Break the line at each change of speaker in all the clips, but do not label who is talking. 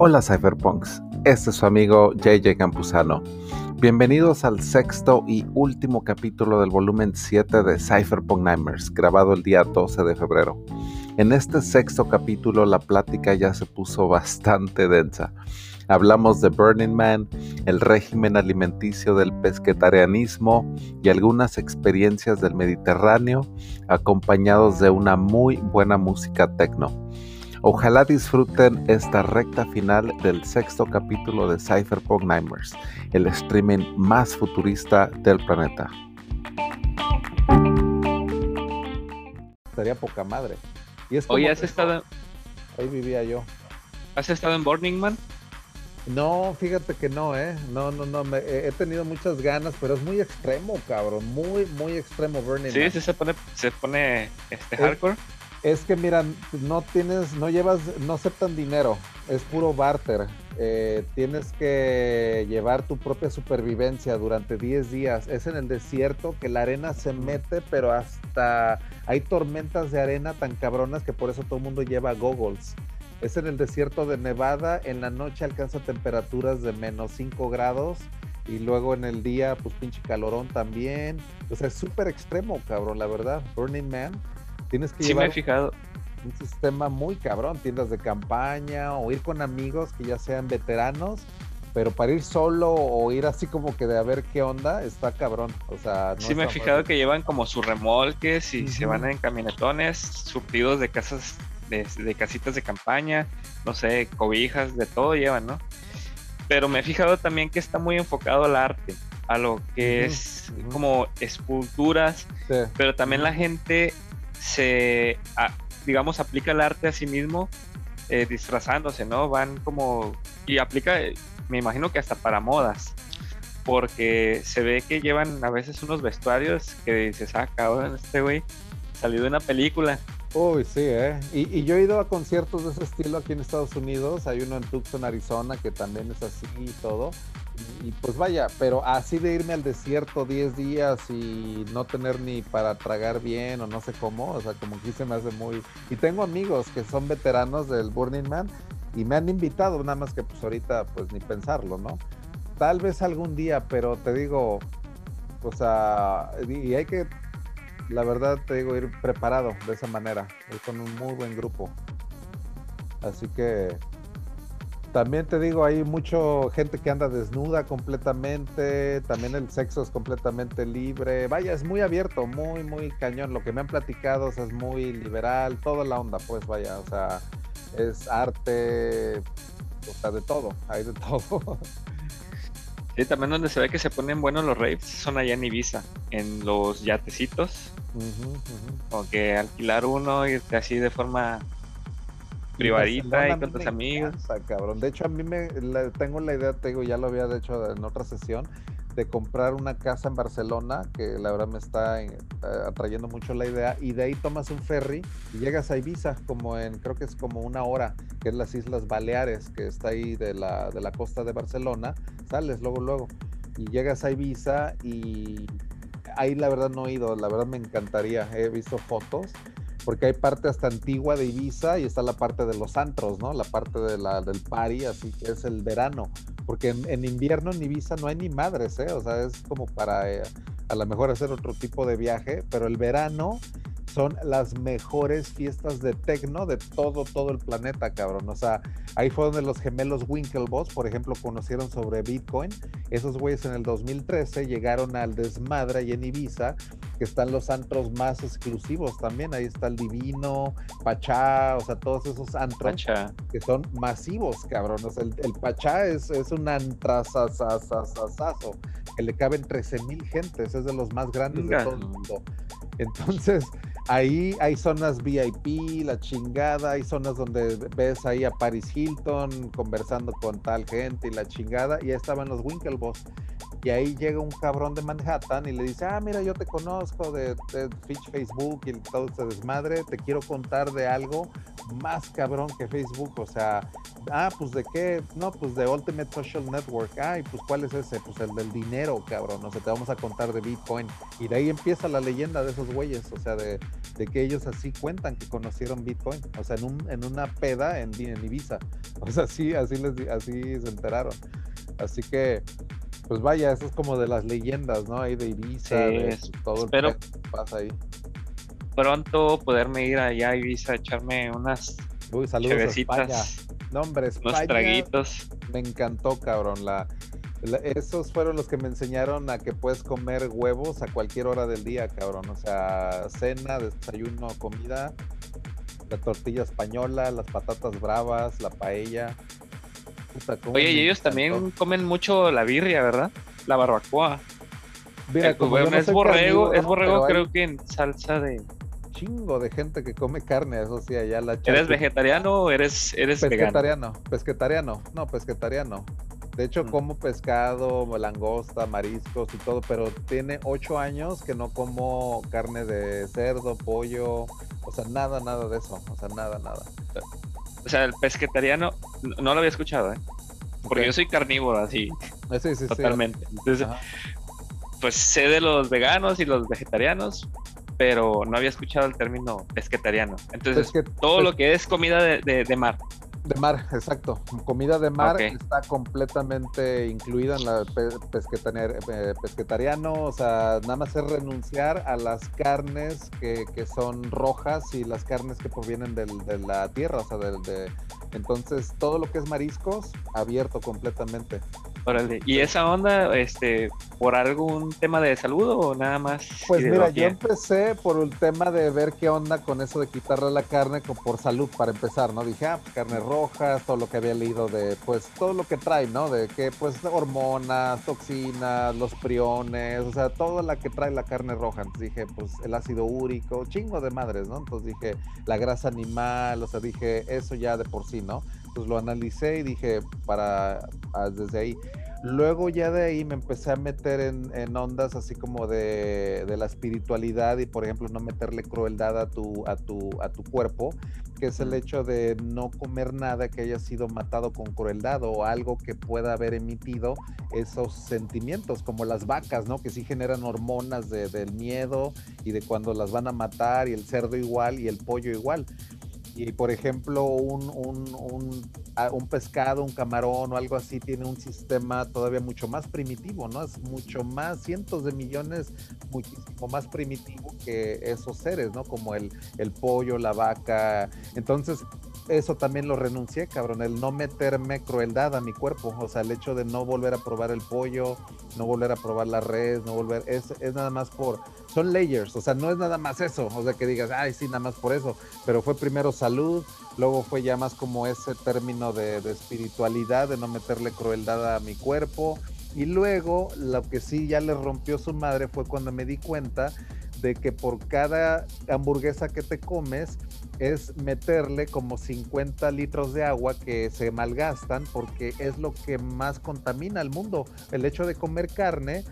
Hola Cypherpunks, este es su amigo JJ Campuzano. Bienvenidos al sexto y último capítulo del volumen 7 de Cypherpunk Nightmares, grabado el día 12 de febrero. En este sexto capítulo la plática ya se puso bastante densa. Hablamos de Burning Man, el régimen alimenticio del pesquetarianismo y algunas experiencias del Mediterráneo, acompañados de una muy buena música techno. Ojalá disfruten esta recta final del sexto capítulo de Cypherpunk Nightmares, el streaming más futurista del planeta. Estaría poca madre.
Y es Oye, ¿has estado...?
Ahí vivía yo.
¿Has estado en Burning Man?
No, fíjate que no, ¿eh? No, no, no, he tenido muchas ganas, pero es muy extremo, cabrón, muy, muy extremo Burning
Sí, sí, se pone, se pone este, hardcore.
Es que mira, no tienes, no llevas, no aceptan dinero, es puro barter. Eh, tienes que llevar tu propia supervivencia durante 10 días. Es en el desierto que la arena se mete, pero hasta hay tormentas de arena tan cabronas que por eso todo el mundo lleva goggles. Es en el desierto de Nevada, en la noche alcanza temperaturas de menos 5 grados y luego en el día, pues pinche calorón también. O sea, es súper extremo, cabrón, la verdad. Burning Man Tienes que
sí me he fijado.
un sistema muy cabrón, tiendas de campaña o ir con amigos que ya sean veteranos, pero para ir solo o ir así como que de a ver qué onda, está cabrón. O sea,
sí me he fijado que llevan como sus remolques y se van en camionetones surtidos de casas, de, casitas de campaña, no sé, cobijas, de todo llevan, ¿no? Pero me he fijado también que está muy enfocado al arte, a lo que es como esculturas, pero también la gente se, digamos, aplica el arte a sí mismo eh, disfrazándose, ¿no? Van como, y aplica, me imagino que hasta para modas, porque se ve que llevan a veces unos vestuarios que dices, ah, cabrón, este güey salió de una película.
Uy, sí, ¿eh? Y, yo he ido a conciertos de ese estilo aquí en Estados Unidos. Hay uno en Tucson, Arizona, que también es así y todo y pues vaya, pero así de irme al desierto 10 días y no tener ni para tragar bien o no sé cómo, o sea, como que se me hace muy... Y tengo amigos que son veteranos del Burning Man y me han invitado, nada más que pues ahorita pues ni pensarlo, ¿no? Tal vez algún día, pero te digo, o sea, y hay que, la verdad te digo, ir preparado de esa manera, ir con un muy buen grupo. Así que también te digo, hay mucha gente que anda desnuda completamente, también el sexo es completamente libre. Vaya, es muy abierto, muy, muy cañón. Lo que me han platicado es muy liberal, toda la onda, pues vaya, o sea, es arte, o sea, de todo, hay de todo.
Sí, también donde se ve que se ponen buenos los raves son allá en Ibiza, en los yatecitos. O que alquilar uno y así de forma privadita y con tus amigos.
cabrón. De hecho, a mí me tengo la idea, te digo, ya lo había hecho en otra sesión, de comprar una casa en Barcelona, que la verdad me está eh, atrayendo mucho la idea, y de ahí tomas un ferry y llegas a Ibiza, como en, creo que es como una hora, que es las Islas Baleares, que está ahí de la, de la costa de Barcelona, sales luego, luego, y llegas a Ibiza y ahí la verdad no he ido, la verdad me encantaría, he visto fotos porque hay parte hasta antigua de Ibiza y está la parte de los antros, ¿no? La parte de la, del party, así que es el verano, porque en, invierno en Ibiza no hay ni madres, ¿eh? O sea, es como para eh, a lo mejor hacer otro tipo de viaje, pero el verano son las mejores fiestas de tecno de todo, todo el planeta, cabrón. O sea, ahí fue donde los gemelos Winklevoss, por ejemplo, conocieron sobre Bitcoin. Esos güeyes en el 2013 llegaron al desmadre y en Ibiza, que están los antros más exclusivos también. Ahí está el Divino, Pachá, o sea, todos esos antros que son masivos, cabrón. O sea, el, Pachá es, es un antrazazazazazo que le caben 13 mil gentes, es de los más grandes de todo el mundo. Entonces, ahí hay zonas VIP, la chingada, hay zonas donde ves ahí a Paris Hilton conversando con tal gente y la chingada, y ahí estaban los Winklevoss. Y ahí llega un cabrón de Manhattan y le dice, ah, mira, yo te conozco de, de Facebook y todo ese desmadre, te quiero contar de algo más cabrón que Facebook. O sea, ah, pues de qué, no, pues de Ultimate Social Network. Ay, pues cuál es ese, pues el del dinero, cabrón. O sea, te vamos a contar de Bitcoin. Y de ahí empieza la leyenda de esos güeyes, o sea, de, que ellos así cuentan que conocieron Bitcoin. O sea, en, un, en una peda en, en Ibiza. O sea, sí, así, les, así se enteraron. Así que, pues vaya, eso es como de las leyendas, ¿no? Ahí de Ibiza, de todo
el que pasa ahí pronto poderme ir allá a Ibiza a echarme unas
Uy, saludos España. No, hombre,
unos traguitos.
Me encantó, cabrón. La, esos fueron los que me enseñaron a que puedes comer huevos a cualquier hora del día, cabrón. O sea, cena, desayuno, comida, la tortilla española, las patatas bravas, la paella.
Oye, y ellos también comen mucho la birria, ¿verdad? La barbacoa. Mira, como es borrego, es borrego creo que en salsa de
chingo de gente que come carne, eso sí, allá la
¿Eres vegetariano o eres, eres
pesquetariano? Pesquetariano, no, pesquetariano. De hecho, como pescado, langosta, mariscos y todo, pero tiene ocho años que no como carne de cerdo, pollo, o sea, nada, nada de eso, o sea, nada, nada.
O sea, el pesquetariano, no lo había escuchado, ¿eh? Porque yo soy carnívoro, así. Sí, sí, totalmente. Entonces, pues sé de los veganos y los vegetarianos, pero no había escuchado el término pesquetariano. Entonces, todo lo que es comida de, mar.
De mar, exacto. Comida de mar está completamente incluida en la eh, pesquetariano, o sea, nada más es renunciar a las carnes que, son rojas y las carnes que provienen de la tierra, o sea, de, entonces todo lo que es mariscos, abierto completamente.
¿Y esa onda, este, por algún tema de salud o nada más?
Pues mira, yo empecé por el tema de ver qué onda con eso de quitarle la carne por salud, para empezar, ¿no? Dije, ah, pues, carne roja, todo lo que había leído de, pues, todo lo que trae, ¿no? De que, pues, hormonas, toxinas, los priones, o sea, todo la que trae la carne roja. Entonces dije, pues, el ácido úrico, chingo de madres, ¿no? Entonces dije, la grasa animal, o sea, dije, eso ya de por sí, ¿no? Pues lo analicé y dije, para, ah, desde ahí. Luego ya de ahí me empecé a meter en, ondas así como de, la espiritualidad y por ejemplo no meterle crueldad a tu, a tu, a tu cuerpo, que es el hecho de no comer nada que haya sido matado con crueldad o algo que pueda haber emitido esos sentimientos, como las vacas, ¿no? Que sí generan hormonas del miedo y de cuando las van a matar y el cerdo igual y el pollo igual y por ejemplo un, un, ah, un, pescado, un camarón o algo así tiene un sistema todavía mucho más primitivo, ¿no? Es mucho más, cientos de millones, muchísimo más primitivo que esos seres, ¿no? Como el, el pollo, la vaca. Entonces, eso también lo renuncié, cabrón, el no meterme crueldad a mi cuerpo, o sea, el hecho de no volver a probar el pollo, no volver a probar la red, no volver, es, es nada más por, son layers, o sea, no es nada más eso, o sea, que digas, ay, sí, nada más por eso, pero fue primero salud, luego fue ya más como ese término de, de espiritualidad, de no meterle crueldad a mi cuerpo, y luego lo que sí ya le rompió su madre fue cuando me di cuenta de que por cada hamburguesa que te comes es meterle como 50 litros de agua que se malgastan porque es lo que más contamina al mundo. El hecho de comer carne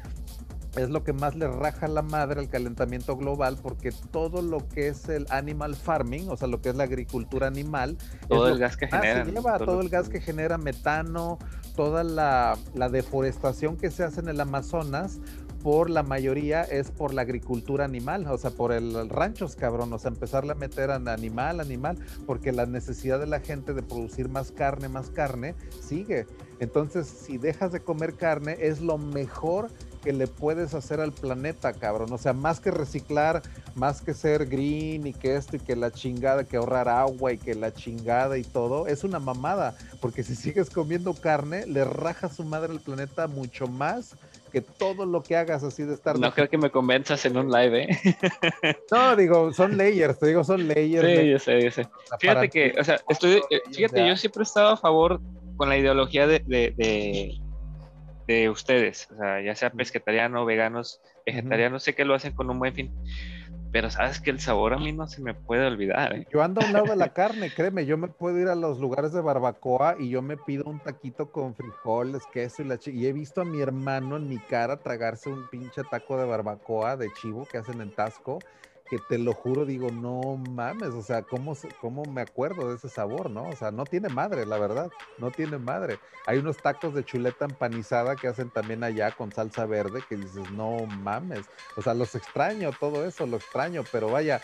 es lo que más le raja la madre al calentamiento global porque todo lo que es el animal farming, o sea, lo que es la agricultura animal,
todo el gas que genera,
lleva todo, el gas que genera metano, toda la, la deforestación que se hace en el Amazonas, por la mayoría es por la agricultura animal, o sea, por el, ranchos, cabrón, o sea, empezarle a meter a animal, animal, porque la necesidad de la gente de producir más carne, más carne, sigue. Entonces, si dejas de comer carne, es lo mejor que le puedes hacer al planeta, cabrón. O sea, más que reciclar, más que ser green y que esto y que la chingada, que ahorrar agua y que la chingada y todo, es una mamada. Porque si sigues comiendo carne, le raja su madre al planeta mucho más que todo lo que hagas así de estar.
No creo que me convenzas en un live, ¿eh?
no, digo, son layers, te digo, son layers.
Sí, yo sé, yo sé. Fíjate que, o sea, estoy, eh, fíjate, yo siempre he estado a favor con la ideología de, de, de, ustedes, o sea, ya sea pesquetariano, veganos, vegetarianos, sé que lo hacen con un buen fin pero sabes que el sabor a mí no se me puede olvidar. ¿eh?
Yo ando a un lado de la carne, créeme, yo me puedo ir a los lugares de barbacoa y yo me pido un taquito con frijoles, queso y la Y he visto a mi hermano en mi cara tragarse un pinche taco de barbacoa de chivo que hacen en Tasco. Que te lo juro, digo, no mames, o sea, ¿cómo, ¿cómo me acuerdo de ese sabor, no? O sea, no tiene madre, la verdad, no tiene madre. Hay unos tacos de chuleta empanizada que hacen también allá con salsa verde que dices, no mames, o sea, los extraño, todo eso, lo extraño, pero vaya,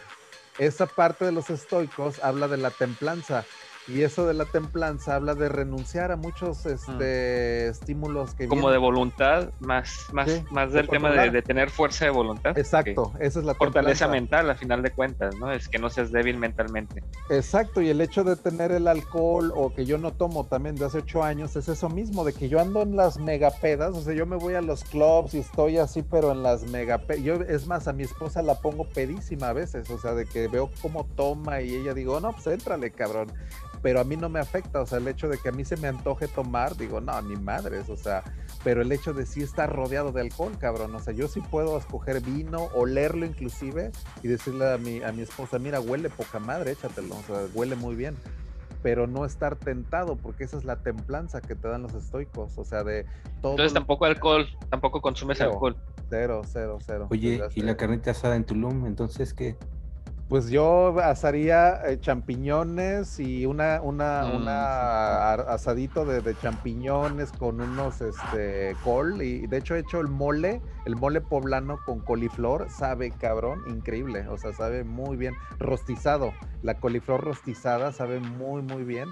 esa parte de los estoicos habla de la templanza y eso de la templanza habla de renunciar a muchos este, estímulos que
Como de voluntad, más, más, más del tema de, tener fuerza de voluntad.
Exacto, esa es la
Fortaleza mental, a final de cuentas, ¿no? Es que no seas débil mentalmente.
Exacto, y el hecho de tener el alcohol o que yo no tomo también de hace ocho años es eso mismo, de que yo ando en las megapedas, o sea, yo me voy a los clubs y estoy así, pero en las megapedas. Yo, es más, a mi esposa la pongo pedísima a veces, o sea, de que veo cómo toma y ella digo, no, pues éntrale, cabrón pero a mí no me afecta, o sea, el hecho de que a mí se me antoje tomar, digo, no, ni madres, o sea, pero el hecho de sí estar rodeado de alcohol, cabrón, o sea, yo sí puedo escoger vino, olerlo inclusive y decirle a mi, a mi esposa, mira, huele poca madre, échatelo, o sea, huele muy bien pero no estar tentado, porque esa es la templanza que te dan los estoicos, o sea, de
todo. Entonces tampoco alcohol, tampoco consumes alcohol.
Cero, cero, cero.
Oye, ¿y la carnita asada en Tulum? Entonces, ¿qué?
Pues yo asaría eh, champiñones y una, una, mm, una asadito de, champiñones con unos este col y de hecho he hecho el mole, el mole poblano con coliflor, sabe cabrón, increíble, o sea, sabe muy bien, rostizado, la coliflor rostizada sabe muy muy bien.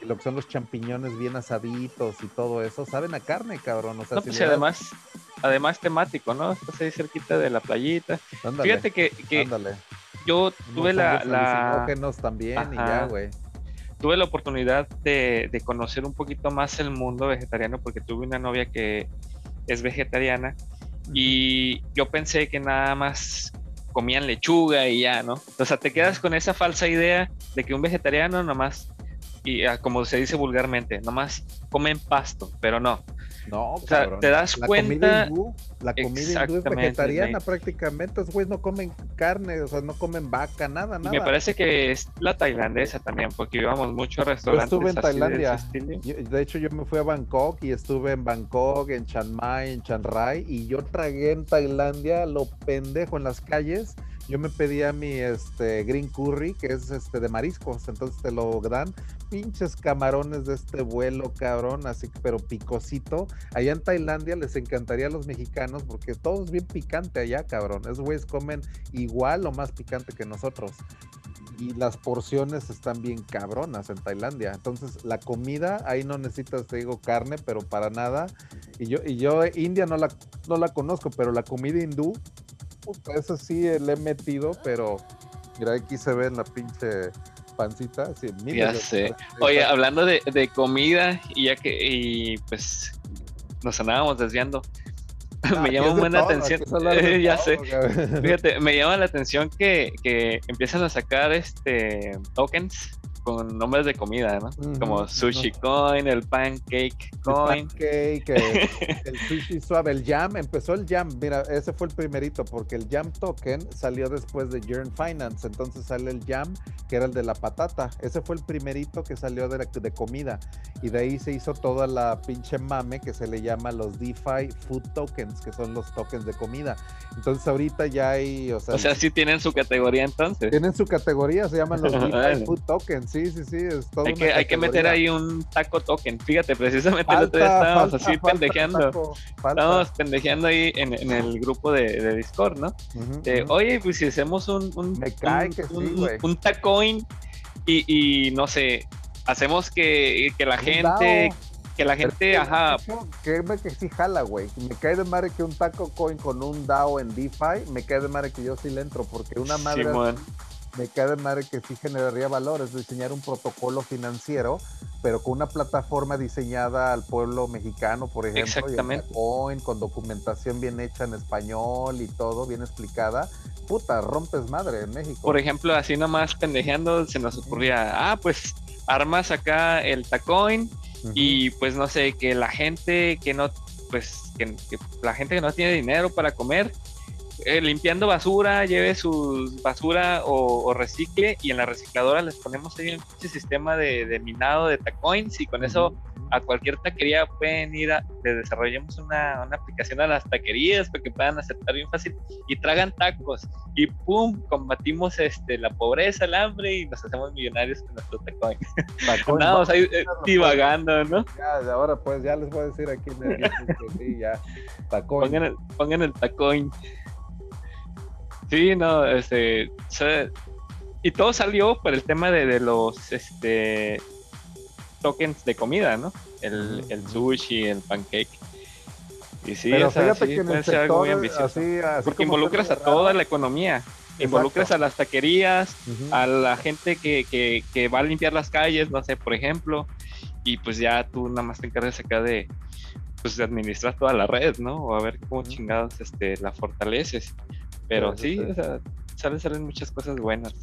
Lo que son los champiñones bien asaditos y todo eso, saben a carne, cabrón. O sea,
pues además, además temático, ¿no? Estás ahí cerquita de la playita. Fíjate que, que yo tuve la, la...
también y ya, güey.
Tuve la oportunidad de, de, conocer un poquito más el mundo vegetariano porque tuve una novia que es vegetariana y yo pensé que nada más comían lechuga y ya, ¿no? O sea, te quedas con esa falsa idea de que un vegetariano nomás, y ah, como se dice vulgarmente, nomás comen pasto, pero no.
No, o sea,
te das cuenta.
la comida hindú es vegetariana prácticamente. Los güeyes no comen carne, o sea, no comen vaca, nada, nada.
me parece que es la tailandesa también, porque íbamos mucho a restaurantes.
Yo estuve en Tailandia. De, hecho, yo me fui a Bangkok y estuve en Bangkok, en Chiang Mai, en Chiang Rai, y yo tragué en Tailandia lo pendejo en las calles yo me pedía mi este green curry, que es este de mariscos, entonces te lo dan, pinches camarones de este vuelo, cabrón, así pero picosito. Allá en Tailandia les encantaría a los mexicanos porque todo es bien picante allá, cabrón. Esos güeyes comen igual o más picante que nosotros. Y las porciones están bien cabronas en Tailandia. Entonces, la comida, ahí no necesitas, te digo, carne, pero para nada. Y yo, y yo India no la, no la conozco, pero la comida hindú eso sí le he metido, pero mira, aquí se ve en la pinche pancita.
ya sé. Oye, hablando de, comida, y ya que, y pues nos andábamos desviando. me llama buena atención. ya sé. Fíjate, me llama la atención que, que empiezan a sacar este tokens con nombres de comida, ¿no? Como Sushi Coin, el Pancake Coin.
El pancake, el, Sushi Suave, el Jam, empezó el Jam, mira, ese fue el primerito, porque el Jam Token salió después de Yearn Finance, entonces sale el Jam, que era el de la patata, ese fue el primerito que salió de, de comida, y de ahí se hizo toda la pinche mame que se le llama los DeFi Food Tokens, que son los tokens de comida. Entonces ahorita ya hay, o sea...
O sea, sí tienen su categoría entonces.
Tienen su categoría, se llaman los DeFi Food Tokens Sí, sí, sí, es todo.
Hay que, hay que meter ahí un taco token. Fíjate, precisamente el otro día estábamos así pendejeando. estábamos pendejeando ahí en, en el grupo de, de Discord, ¿no? Oye, pues si hacemos un. un
Me cae que
sí. Un, tacoin y, y no sé, hacemos que, que la gente. Que la gente, ajá.
Que, que sí jala, güey. Me cae de madre que un taco coin con un DAO en DeFi, me cae de madre que yo sí le entro, porque una madre me queda de madre que sí generaría valor, es diseñar un protocolo financiero, pero con una plataforma diseñada al pueblo mexicano, por ejemplo,
Exactamente.
con documentación bien hecha en español y todo bien explicada. Puta, rompes madre en México.
Por ejemplo, así nomás pendejeando, se nos ocurría, ah, pues armas acá el tacoin y pues no sé, que la gente que no, pues que la gente que no tiene dinero para comer, eh, limpiando basura, lleve su basura o, recicle y en la recicladora les ponemos ahí un sistema de, minado de tacoins y con eso a cualquier taquería pueden ir a, le desarrollamos una, una, aplicación a las taquerías para que puedan aceptar bien fácil y tragan tacos y pum, combatimos este, la pobreza, el hambre y nos hacemos millonarios con nuestro tacón. Andamos ahí eh, divagando, ¿no?
Ya, ahora pues ya les voy a decir aquí en el sí, ya, tacón.
Pongan el, pongan el tacón. Sí, no, este, y todo salió por el tema de, de los, este, tokens de comida, ¿no? El, el sushi, el pancake. Y sí,
Pero
o sea, sí
que
puede ser algo muy ambicioso.
así, así
Porque involucras a toda la economía. Involucras a las taquerías, a la gente que, que, que va a limpiar las calles, no sé, por ejemplo. Y pues ya tú nada más te encargas acá de, pues, de administrar toda la red, ¿no? O a ver cómo chingados este, la fortaleces. Pero
Sí,
o sea, salen, salen muchas cosas buenas.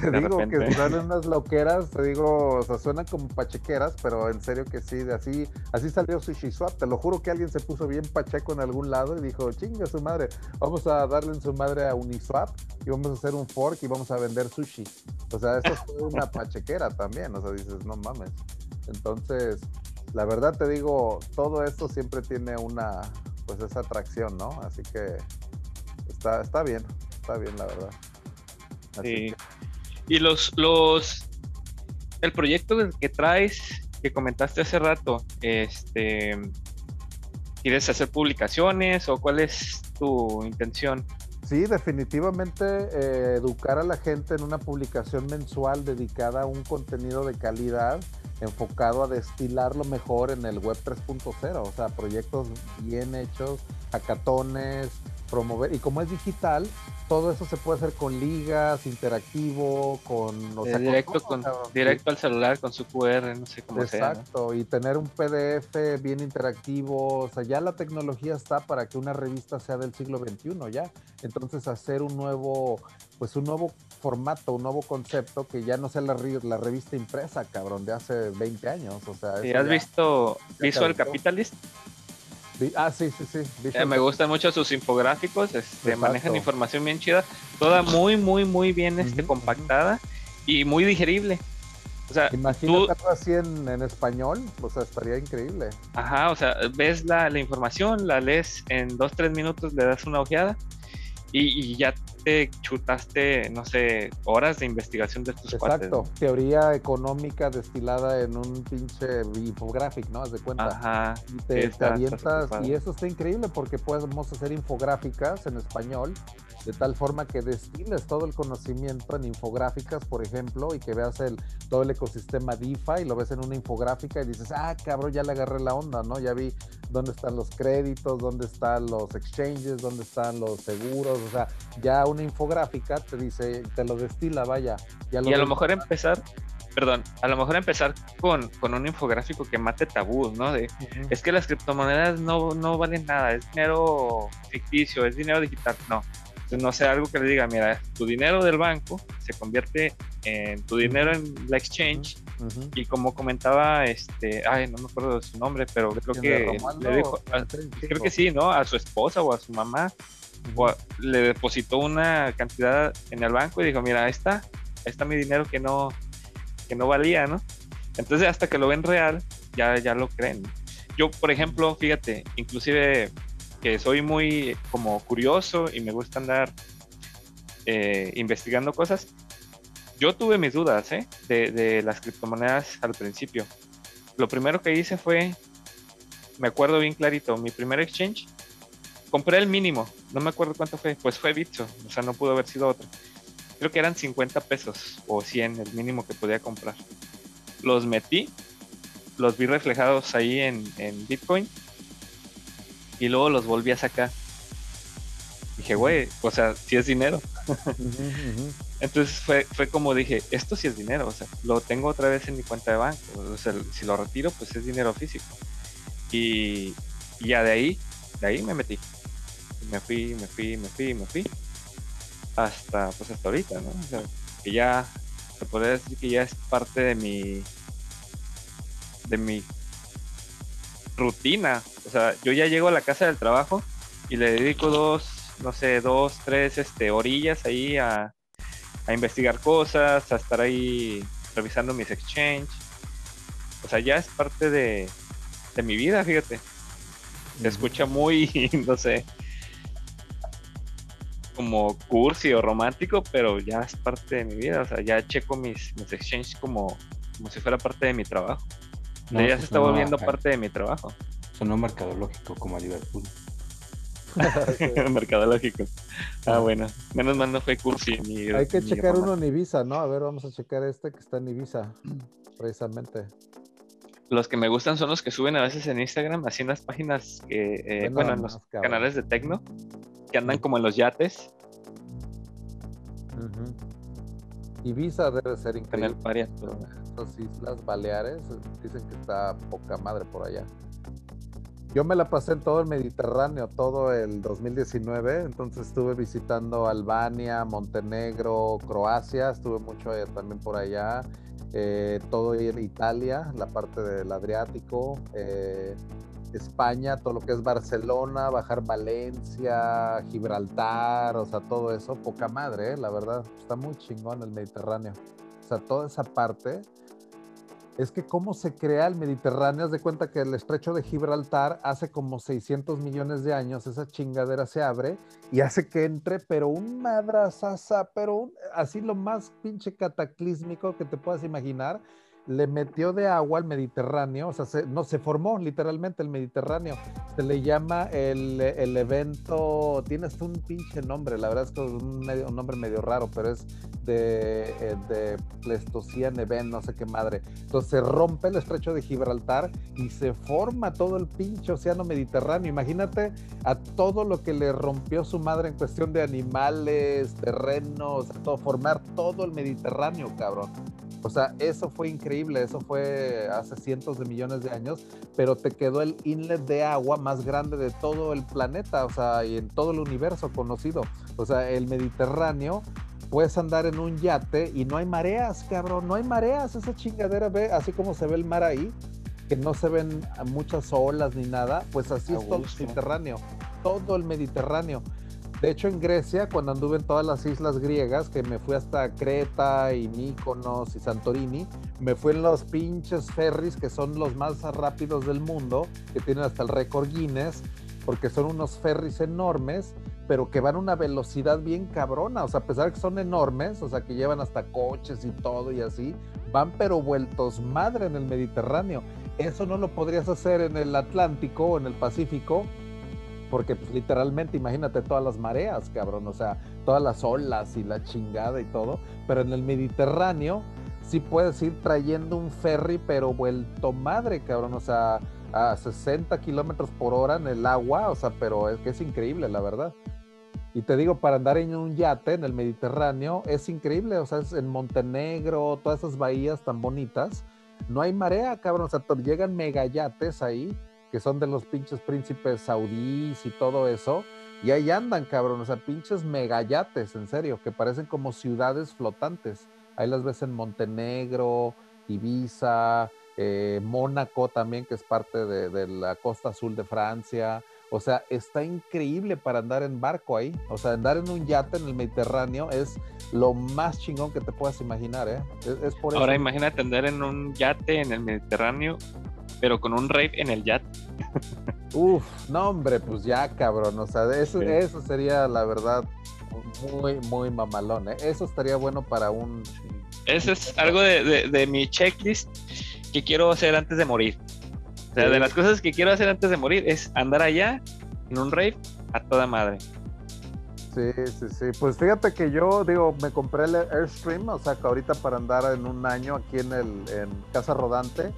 Te digo que
repente.
salen unas loqueras, te digo, o sea, suenan como pachequeras, pero en serio que sí, de así, así salió Sushi Swap. Te lo juro que alguien se puso bien pacheco en algún lado y dijo, chinga su madre, vamos a darle en su madre a Uniswap y vamos a hacer un fork y vamos a vender sushi. O sea, eso fue una pachequera también, o sea, dices, no mames. Entonces, la verdad te digo, todo esto siempre tiene una, pues esa atracción, ¿no? Así que está, está bien, está bien, la verdad. Así
Sí.
que-
Y los, los, el proyecto que traes, que comentaste hace rato, este, ¿quieres hacer publicaciones o cuál es tu intención?
Sí, definitivamente eh, educar a la gente en una publicación mensual dedicada a un contenido de calidad enfocado a destilar lo mejor en el web 3.0, o sea, proyectos bien hechos, hackatones, promover, y como es digital, todo eso se puede hacer con ligas, interactivo, con, o
Eh,
sea, con
directo,
todo,
con, directo al celular con su QR, no sé cómo sea. ¿no?
Exacto, y tener un PDF bien interactivo, o sea, ya la tecnología está para que una revista sea del siglo XXI ya. Entonces hacer un nuevo, pues un nuevo formato, un nuevo concepto que ya no sea la, la revista impresa, cabrón, de hace 20 años, o sea.
¿Y has
ya-
visto
ya
Visual. Capitalist?
Ah, sí, sí, sí.
Eh, me gustan mucho sus infográficos, este, manejan información bien chida, toda muy, muy, muy bien este, compactada y muy digerible. O sea,
Imagínate
tú-
algo así en, en español, o sea, estaría increíble.
Ajá, o sea, ves la, la información, la lees en dos, tres minutos, le das una ojeada y, y ya te chutaste, no sé, horas de investigación de cuates.
Exacto, teoría económica destilada en un pinche infográfico, ¿no? Haz de cuenta.
Ajá,
y te, te
está- está
avientas y eso está increíble porque podemos hacer infográficas en español de tal forma que destiles todo el conocimiento en infográficas, por ejemplo, y que veas el, todo el ecosistema DeFi y lo ves en una infográfica y dices, ah, cabrón, ya le agarré la onda, ¿no? Ya vi dónde están los créditos, dónde están los exchanges, dónde están los seguros, o sea, ya una infográfica te dice, te lo destila, vaya. Ya
y a lo mejor empezar, perdón, a lo mejor empezar con, con un infográfico que mate tabús, ¿no? De, es que las criptomonedas no, no valen nada, es dinero ficticio, es dinero digital. No, no sé, algo que le diga, mira, tu dinero del banco se convierte en tu dinero en la exchange y como comentaba, este, ay, no me acuerdo de su nombre, pero creo
¿Quién,
que le dijo,
o
a-
quién?
creo que sí, ¿no? A su esposa o a su mamá, a- le depositó una cantidad en el banco y dijo, mira, ahí está, ahí está mi dinero que no, que no valía, ¿no? Entonces hasta que lo ven real, ya, ya lo creen. Yo, por ejemplo, fíjate, inclusive que soy muy como curioso y me gusta andar eh, investigando cosas, yo tuve mis dudas ¿eh? de, de las criptomonedas al principio. Lo primero que hice fue, me acuerdo bien clarito, mi primer exchange, compré el mínimo, no me acuerdo cuánto fue, pues fue Bitso, o sea, no pudo haber sido otro. Creo que eran 50 pesos o 100, el mínimo que podía comprar. Los metí, los vi reflejados ahí en, en Bitcoin y luego los volví a sacar. Dije, güey, o sea, si es dinero. Entonces fue, fue como dije, esto sí es dinero, o sea, lo tengo otra vez en mi cuenta de banco, o sea, si lo retiro, pues es dinero físico. Y, y ya de ahí, de ahí me metí. Me fui, me fui, me fui, me fui. Hasta, pues hasta ahorita, ¿no? O sea, que ya, se podría decir que ya es parte de mi, de mi rutina. O sea, yo ya llego a la casa del trabajo y le dedico dos, no sé, dos, tres, este, orillas ahí a, a investigar cosas, a estar ahí revisando mis exchange. O sea, ya es parte de, de mi vida, fíjate. Se escucha muy, no sé, como cursi o romántico, pero ya es parte de mi vida. O sea, ya checo mis, mis exchanges como, como si fuera parte de mi trabajo. O sea, ya se está volviendo parte de mi trabajo.
Sonó mercadológico como a Liverpool.
mercadológico. Ah, bueno. Menos mal no fue cursi. Ni,
Hay que
ni
checar uno en Ibiza, ¿no? A ver, vamos a checar este que está en Ibiza, precisamente.
Los que me gustan son los que suben a veces en Instagram, así en las páginas, que, eh,
Bueno,
bueno, en los
cabrón.
canales de tecno, que andan como en los yates,
Ujú. Ibiza debe ser
en el
increíble.
paria, pero
Las Islas Baleares eh, dicen que está poca madre por allá. Yo me la pasé en todo el Mediterráneo, todo el 2019, entonces estuve visitando Albania, Montenegro, Croacia, estuve mucho eh, también por allá, eh, todo en Italia, la parte del Adriático, eh, España, todo lo que es Barcelona, bajar Valencia, Gibraltar, o sea, todo eso, poca madre, eh, la verdad, está muy chingón el Mediterráneo. O sea, toda esa parte es que cómo se crea el Mediterráneo, haz de cuenta que el estrecho de Gibraltar hace como 600 millones de años, esa chingadera se abre y hace que entre, pero un madrazaza, pero un- así lo más pinche cataclísmico que te puedas imaginar, le metió de agua al Mediterráneo, o sea, se- no, se formó literalmente el Mediterráneo. Se le llama el, el evento, tienes un pinche nombre, la verdad es que es un nombre medio raro, pero es de, eh, de Pleistocene Event, no sé qué madre. Entonces se rompe el estrecho de Gibraltar y se forma todo el pinche océano Mediterráneo. Imagínate a todo lo que le rompió su madre en cuestión de animales, terrenos, todo, formar todo el Mediterráneo, cabrón. O sea, eso fue increíble, eso fue hace cientos de millones de años, pero te quedó el inlet de agua más grande de todo el planeta, o sea, y en todo el universo conocido. O sea, el Mediterráneo, puedes andar en un yate y no hay mareas, cabrón, no hay mareas, esa chingadera, ve, así como se ve el mar ahí, que no se ven muchas olas ni nada, pues así es todo el. Mediterráneo, todo el Mediterráneo. De hecho, en Grecia, cuando anduve en todas las islas griegas, que me fui hasta Creta y Mykonos y Santorini, me fui en los pinches ferries que son los más rápidos del mundo, que tienen hasta el récord Guinness, porque son unos ferries enormes, pero que van a una velocidad bien cabrona. O sea, a pesar de que son enormes, o sea, que llevan hasta coches y todo y así, van pero vueltos madre en el Mediterráneo. Eso no lo podrías hacer en el Atlántico o en el Pacífico, porque pues, literalmente imagínate todas las mareas, cabrón, o sea, todas las olas y la chingada y todo, pero en el Mediterráneo sí puedes ir trayendo un ferry, pero vuelto madre, cabrón, o sea, a 60 kilómetros por hora en el agua, o sea, pero es que es increíble, la verdad. Y te digo, para andar en un yate en el Mediterráneo es increíble, o sea, es en Montenegro, todas esas bahías tan bonitas, no hay marea, cabrón, o sea, llegan megayates ahí, que son de los pinches príncipes saudíes y todo eso, y ahí andan, cabrón, o sea, pinches megayates, en serio, que parecen como ciudades flotantes. Ahí las ves en Montenegro, Ibiza, eh, Mónaco también, que es parte de, de la costa azul de Francia. O sea, está increíble para andar en barco ahí. O sea, andar en un yate en el Mediterráneo es lo más chingón que te puedas imaginar, ¿eh? Es, es por
Ahora
eso.
imagínate andar en un yate en el Mediterráneo, pero con un rave en el yate.
Uf, no, hombre, pues ya, cabrón. O sea, eso,
Sí.
eso sería, la verdad, muy, muy mamalón, ¿eh? Eso estaría bueno para un...
Eso es algo de, de- de mi checklist que quiero hacer antes de morir. O sea,
Sí.
de las cosas que quiero hacer antes de morir es andar allá en un rave a toda madre.
Sí, sí, sí. Pues fíjate que yo, digo, me compré el Airstream, o sea, que ahorita para andar en un año aquí en el en Casa Rodante.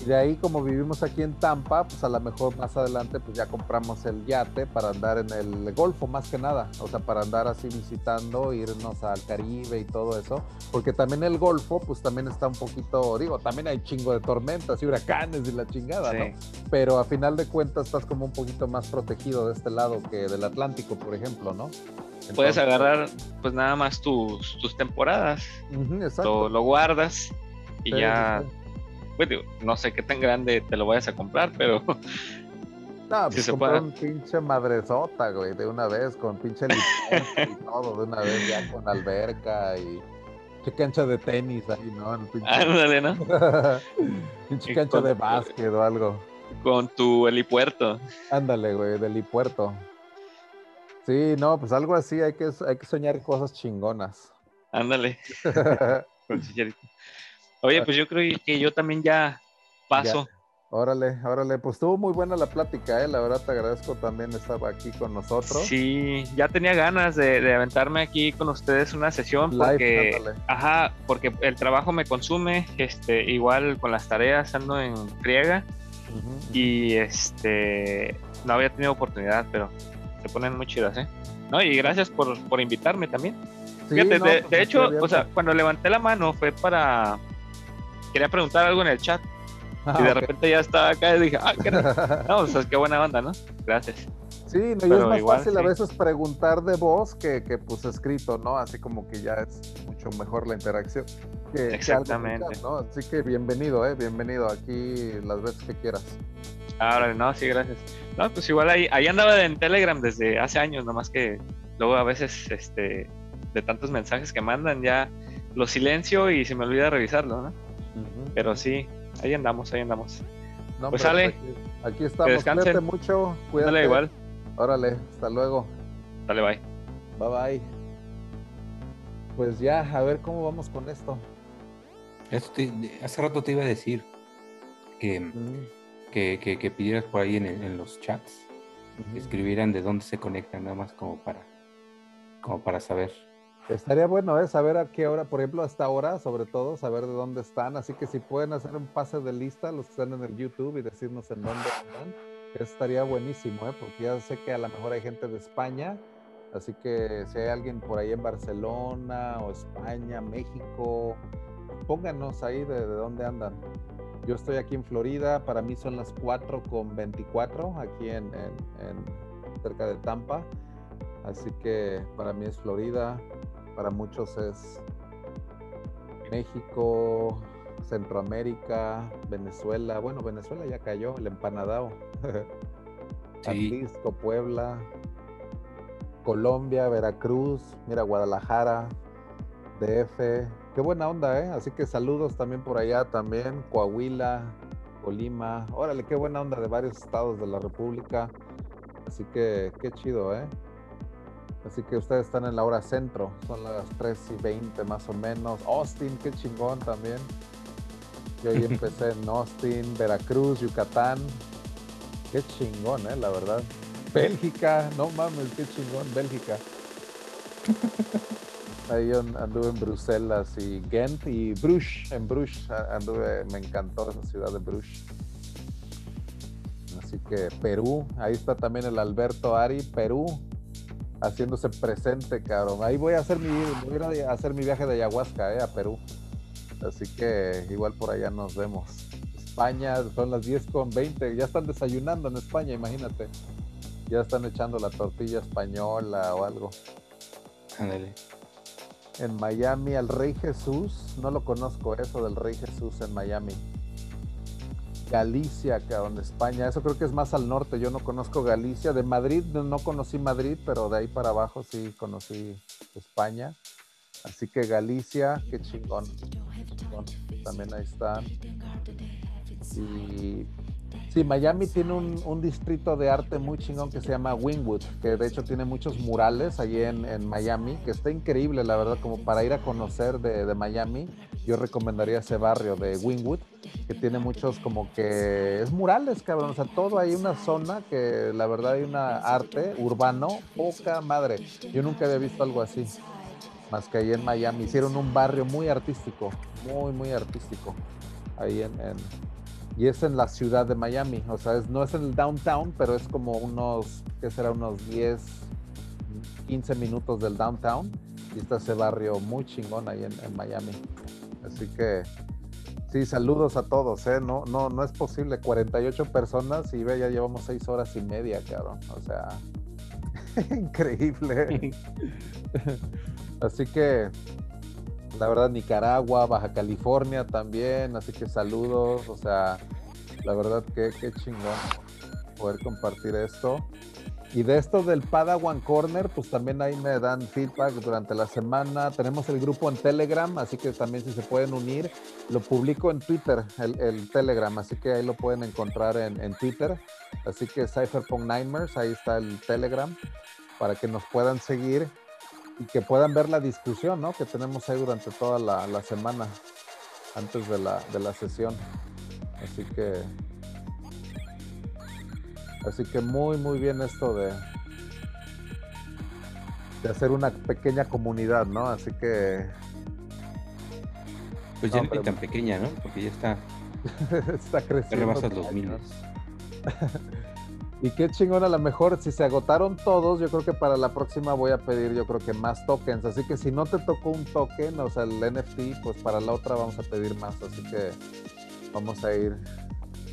Y de ahí, como vivimos aquí en Tampa, pues a lo mejor más adelante, pues ya compramos el yate para andar en el Golfo, más que nada. O sea, para andar así visitando, irnos al Caribe y todo eso. Porque también el Golfo, pues también está un poquito, digo, también hay chingo de tormentas y huracanes y la chingada,
Sí.
¿no? pero a final de cuentas estás como un poquito más protegido de este lado que del Atlántico, por ejemplo, ¿no?
Puedes agarrar pues nada más tus, tus temporadas,
exacto.
lo, lo guardas y
Sí,
ya,
sí.
Pues, digo, no sé qué tan grande te lo vayas a comprar, pero
No,
sí
pues
se puede.
un pinche madresota, güey, de una vez, con pinche y todo, de una vez ya con alberca y pinche cancha de tenis ahí, ¿no? El pinche,
ándale, ¿no?
pinche cancha
con-
de básquet o algo.
con tu helipuerto.
Ándale, güey, del helipuerto. Sí, no, pues algo así, hay que, hay que soñar cosas chingonas.
Ándale. con chicharito. Oye, pues yo creo que yo también ya paso.
Órale, órale, pues estuvo muy buena la plática, ¿eh? la verdad te agradezco también estar aquí con nosotros.
Sí, ya tenía ganas de, de aventarme aquí con ustedes una sesión
Live,
porque,
ándale.
ajá, porque el trabajo me consume, este, igual con las tareas ando en friega
ujú.
y este, no había tenido oportunidad, pero se ponen muy chidas, ¿eh? No, y gracias por, por invitarme también.
Sí,
Fíjate,
no,
de,
pues,
de hecho, o sea, cuando levanté la mano fue para, quería preguntar algo en el chat
Ah,
y de repente ya estaba acá y dije, ah, qué, no, o sea, qué buena onda, ¿no? Gracias.
Sí, no, y es más
igual,
fácil a veces preguntar de voz que, que pues escrito, ¿no? Así como que ya es mucho mejor la interacción. Que, que algo
Exactamente.
Así que bienvenido, ¿eh? Bienvenido aquí las veces que quieras.
Ahora, no, sí, gracias. No, pues igual ahí, ahí andaba en Telegram desde hace años, nomás que luego a veces, este, de tantos mensajes que mandan, ya lo silencio y se me olvida revisarlo, ¿no? Pero sí, ahí andamos, ahí andamos.
No,
Pues sale.
Aquí, aquí estamos. Cuídate mucho. Cuídate.
Dale igual,
Órale, hasta luego.
dale, bye.
Bye bye. Pues ya, a ver cómo vamos con esto.
Esto te- hace rato te iba a decir que,
Mm,
que, que- que pidieras por ahí en, el- en los chats,
ujú.
que escribieran de dónde se conectan, nada más como para, como para saber.
Estaría bueno, ¿eh? Saber a qué hora, por ejemplo, hasta ahora, sobre todo, saber de dónde están. Así que si pueden hacer un pase de lista, los que están en el YouTube y decirnos en dónde están, estaría buenísimo, ¿eh? Porque ya sé que a lo mejor hay gente de España. Así que si hay alguien por ahí en Barcelona o España, México, pónganos ahí de, de dónde andan. Yo estoy aquí en Florida, para mí son las 4 con 24, aquí en, en- en- cerca de Tampa. Así que para mí es Florida, para muchos es México, Centroamérica, Venezuela. Bueno, Venezuela ya cayó, el empanadao.
Sí,
Jalisco, Puebla, Colombia, Veracruz, mira, Guadalajara, DF. Qué buena onda, ¿eh? Así que saludos también por allá, también Coahuila, Colima. Órale, qué buena onda de varios estados de la República. Así que qué chido, ¿eh? Así que ustedes están en la hora centro, son las 3 y 20 más o menos. Austin, qué chingón también. Yo ahí empecé en Austin, Veracruz, Yucatán. Qué chingón, eh, la verdad. Bélgica, no mames, qué chingón, Bélgica. Ahí yo anduve en Bruselas y Ghent y Bruges. En Bruges anduve, me encantó esa ciudad de Bruges. Así que Perú, ahí está también el Alberto Ari, Perú, haciéndose presente, cabrón. Ahí voy a hacer mi, voy a ir a hacer mi viaje de ayahuasca, eh, a Perú. Así que igual por allá nos vemos. España, son las 10 con 20. Ya están desayunando en España, imagínate. Ya están echando la tortilla española o algo.
ándale.
En Miami, al Rey Jesús, no lo conozco eso del Rey Jesús en Miami. Galicia, cabrón, España, eso creo que es más al norte, yo no conozco Galicia. De Madrid no- no conocí Madrid, pero de ahí para abajo sí conocí España. Así que Galicia, qué chingón. chingón. También ahí están. Y sí, Miami tiene un, distrito de arte muy chingón que se llama Wynwood, que de hecho tiene muchos murales allí en, Miami, que está increíble, la verdad, como para ir a conocer de, Miami. Yo recomendaría ese barrio de Wynwood, que tiene muchos como que es murales, cabrón. O sea, todo hay una zona que la verdad hay una arte urbano, poca madre. Yo nunca había visto algo así, más que ahí en Miami. Hicieron un barrio muy artístico, muy, muy artístico, ahí en- y es en la ciudad de Miami. O sea, es- no es en el downtown, pero es como unos, ¿qué será? Unos 10, 15 minutos del downtown. Y está ese barrio muy chingón ahí en, en Miami. Así que, sí, saludos a todos, ¿eh? No, no, no es posible. 48 personas y ve, ya llevamos 6 horas y media, cabrón. O sea, increíble. Así que, la verdad, Nicaragua, Baja California también, así que saludos, o sea, la verdad que qué chingón poder compartir esto. Y de esto del Padawan Corner, pues también ahí me dan feedback durante la semana. Tenemos el grupo en Telegram, así que también si se pueden unir, lo publico en Twitter, el, Telegram, así que ahí lo pueden encontrar en, Twitter. Así que Cypherpunk Nightmares, ahí está el Telegram, para que nos puedan seguir y que puedan ver la discusión, ¿no? Que tenemos ahí durante toda la, la semana, antes de la, de la sesión. Así que Así que muy, muy bien esto de, de hacer una pequeña comunidad, ¿no? Así que...
Pues ya no, es tan pequeña, ¿no? Porque ya está...
está creciendo.
Rebasas los miles.
y qué chingón, a lo mejor si se agotaron todos, yo creo que para la próxima voy a pedir, yo creo que más tokens. Así que si no te tocó un token, o sea, el NFT, pues para la otra vamos a pedir más. Así que vamos a ir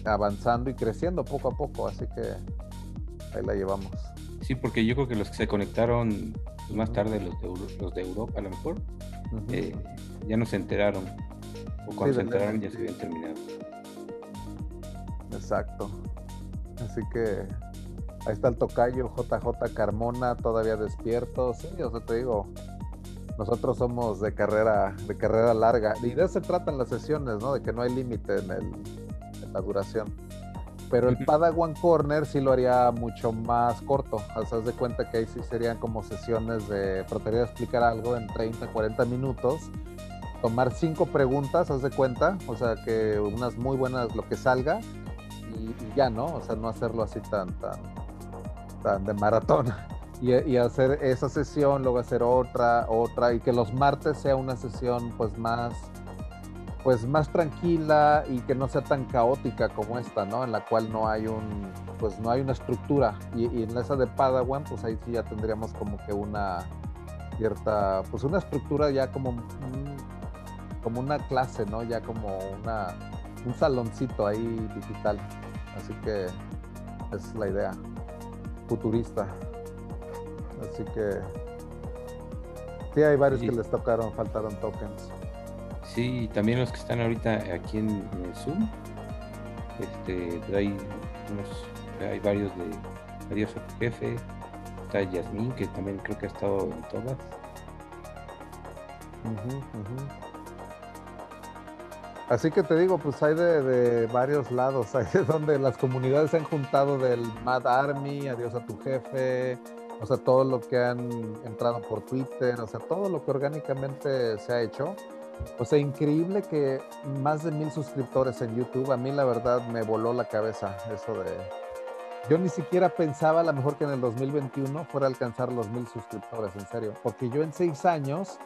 avanzando y creciendo poco a poco, así que ahí la llevamos.
Sí, porque yo creo que los que se conectaron más tarde, los de, los de Europa a lo mejor, eh, ya no se enteraron, o cuando se enteraron ya se habían terminado.
Exacto. Así que ahí está el tocayo JJ Carmona todavía despierto. Sí, o sea, te digo, nosotros somos de carrera, de carrera larga. Y de eso se tratan las sesiones, ¿no? De que no hay límite en el, la duración. Pero el Padawan Corner sí lo haría mucho más corto. O sea, haz de cuenta que ahí sí serían como sesiones de tratar de explicar algo en 30, 40 minutos. Tomar cinco preguntas, haz de cuenta. O sea, que unas muy buenas, lo que salga. Y, ya, ¿no? O sea, no hacerlo así tan, tan, tan de maratón. Y, y, hacer esa sesión, luego hacer otra, otra. Y que los martes sea una sesión pues más pues más tranquila y que no sea tan caótica como esta, ¿no? En la cual no hay un, pues no hay una estructura. Y, en esa de Padawan, pues ahí sí ya tendríamos como que una cierta, pues una estructura ya como como una clase, ¿no? Ya como una, un saloncito ahí digital. Así que es la idea, futurista. Así que sí hay varios que les tocaron, faltaron tokens.
Sí, también los que están ahorita aquí en, el Zoom. Este, hay unos, hay varios de Adiós a jefe. Está Yasmín, que también creo que ha estado en todas.
Así que te digo, pues hay de, varios lados, hay de donde las comunidades se han juntado del Mad Army, Adiós a tu jefe, o sea, todo lo que han entrado por Twitter, o sea, todo lo que orgánicamente se ha hecho o sea, increíble que más de mil suscriptores en YouTube. A mí la verdad me voló la cabeza eso de... Yo ni siquiera pensaba a lo mejor que en el 2021 fuera a alcanzar los mil suscriptores, en serio. Porque yo en seis años,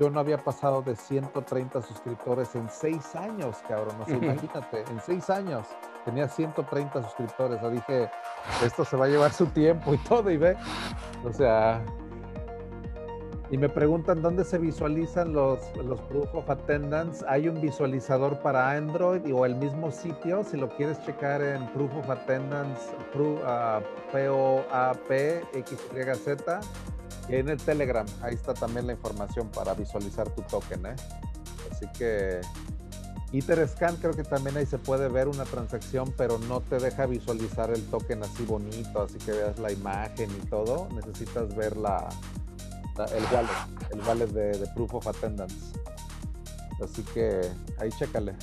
yo no había pasado de 130 suscriptores en seis años, cabrón. O sea, imagínate, en seis años tenía 130 suscriptores. O dije, esto se va a llevar su tiempo y todo, y ve. O sea, y me preguntan dónde se visualizan los, los Proof of Attendance. Hay un visualizador para Android o el mismo sitio. Si lo quieres checar en Proof of Attendance, P-O-A-P-X-Y-Z. En el Telegram, ahí está también la información para visualizar tu token. ¿eh? Así que Etherscan creo que también ahí se puede ver una transacción, pero no te deja visualizar el token así bonito, así que veas la imagen y todo. Necesitas ver la, el wallet, el wallet de, Proof of Attendance. Así que ahí chécale.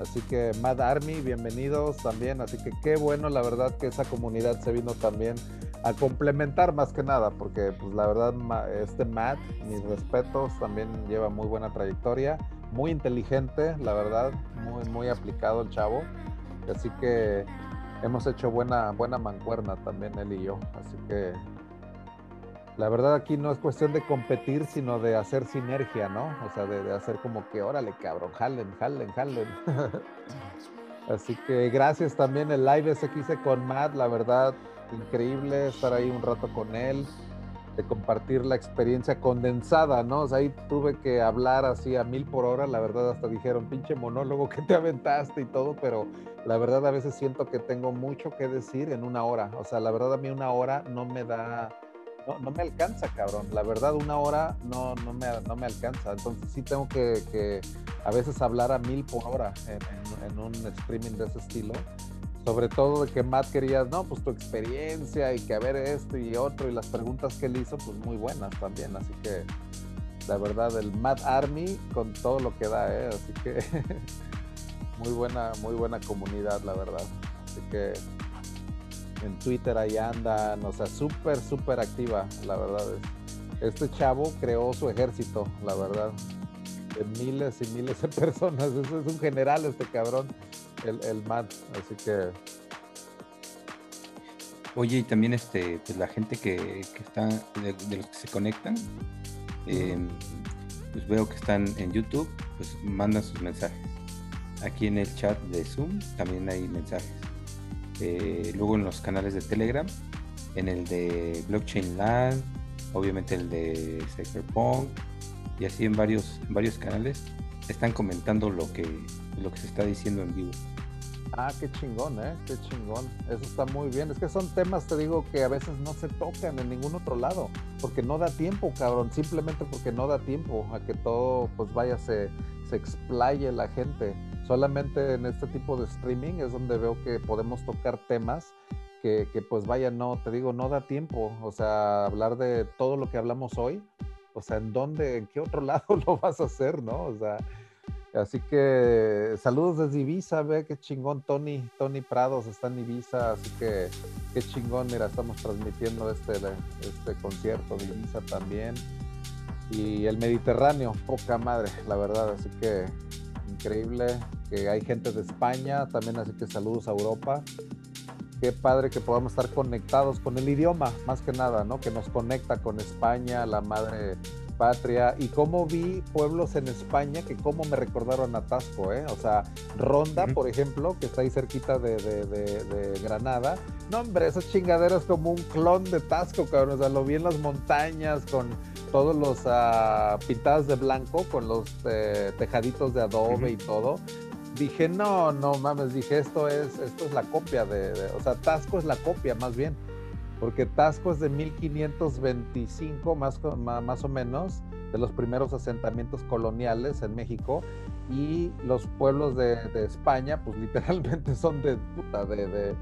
Así que Mad Army, bienvenidos también. Así que qué bueno, la verdad que esa comunidad se vino también a complementar más que nada, porque pues la verdad este Matt, mis respetos, también lleva muy buena trayectoria, muy inteligente, la verdad, muy muy aplicado el chavo. Así que hemos hecho buena buena mancuerna también él y yo. Así que la verdad aquí no es cuestión de competir, sino de hacer sinergia, ¿no? O sea, de, hacer como que, órale, cabrón, jalen, jalen, jalen. Así que gracias también el live ese que hice con Matt, la verdad, increíble estar ahí un rato con él, de compartir la experiencia condensada, ¿no? O sea, ahí tuve que hablar así a mil por hora, la verdad hasta dijeron, pinche monólogo que te aventaste y todo, pero la verdad a veces siento que tengo mucho que decir en una hora, o sea, la verdad a mí una hora no me da no, no me alcanza, cabrón. La verdad, una hora no, no, me, no me alcanza. Entonces sí tengo que, que a veces hablar a mil por hora en, un streaming de ese estilo. Sobre todo de que Matt quería, no, pues tu experiencia y que a ver esto y otro y las preguntas que él hizo, pues muy buenas también, así que la verdad, el Matt Army con todo lo que da, ¿eh? así que muy buena, muy buena comunidad, la verdad, así que en Twitter ahí andan, o sea, súper, súper activa, la verdad. Este chavo creó su ejército, la verdad, de miles y miles de personas, eso es un general este cabrón el, el Matt, así que...
Oye, y también este, pues la gente que, que está, de, los que se conectan, em, pues veo que están en YouTube, pues mandan sus mensajes. Aquí en el chat de Zoom también hay mensajes. Eh, luego en los canales de Telegram, en el de Blockchain Land, obviamente el de Cypherpunk, y así en varios, en varios canales están comentando lo que, lo que se está diciendo en vivo.
Ah, qué chingón, ¿eh? Qué chingón. Eso está muy bien. Es que son temas, te digo, que a veces no se tocan en ningún otro lado, porque no da tiempo, cabrón. Simplemente porque no da tiempo a que todo, pues vaya, se, se explaye la gente. Solamente en este tipo de streaming es donde veo que podemos tocar temas que, que pues vaya, no, te digo, no da tiempo. O sea, hablar de todo lo que hablamos hoy, o sea, ¿en dónde, en qué otro lado lo vas a hacer, no? O sea, Así que saludos desde Ibiza, ve qué chingón Tony, Tony Prados está en Ibiza, así que qué chingón, mira, estamos transmitiendo este, este concierto de Ibiza también. Y el Mediterráneo, poca madre, la verdad, así que increíble que hay gente de España, también así que saludos a Europa. Qué padre que podamos estar conectados con el idioma, más que nada, ¿no? Que nos conecta con España, la madre patria y cómo vi pueblos en España que cómo me recordaron a Tasco, ¿eh? O sea, Ronda, por ejemplo, que está ahí cerquita de, Granada. No, hombre, esa chingadera es como un clon de Tasco, cabrón. O sea, lo vi en las montañas con todos los uh, pintadas de blanco, con los eh, tejaditos de adobe y todo. Dije, no, no mames, dije, esto es, esto es la copia de, o sea, Tasco es la copia más bien porque Tasco es de 1525 más, más o menos, de los primeros asentamientos coloniales en México, y los pueblos de, España, pues literalmente son de puta, de,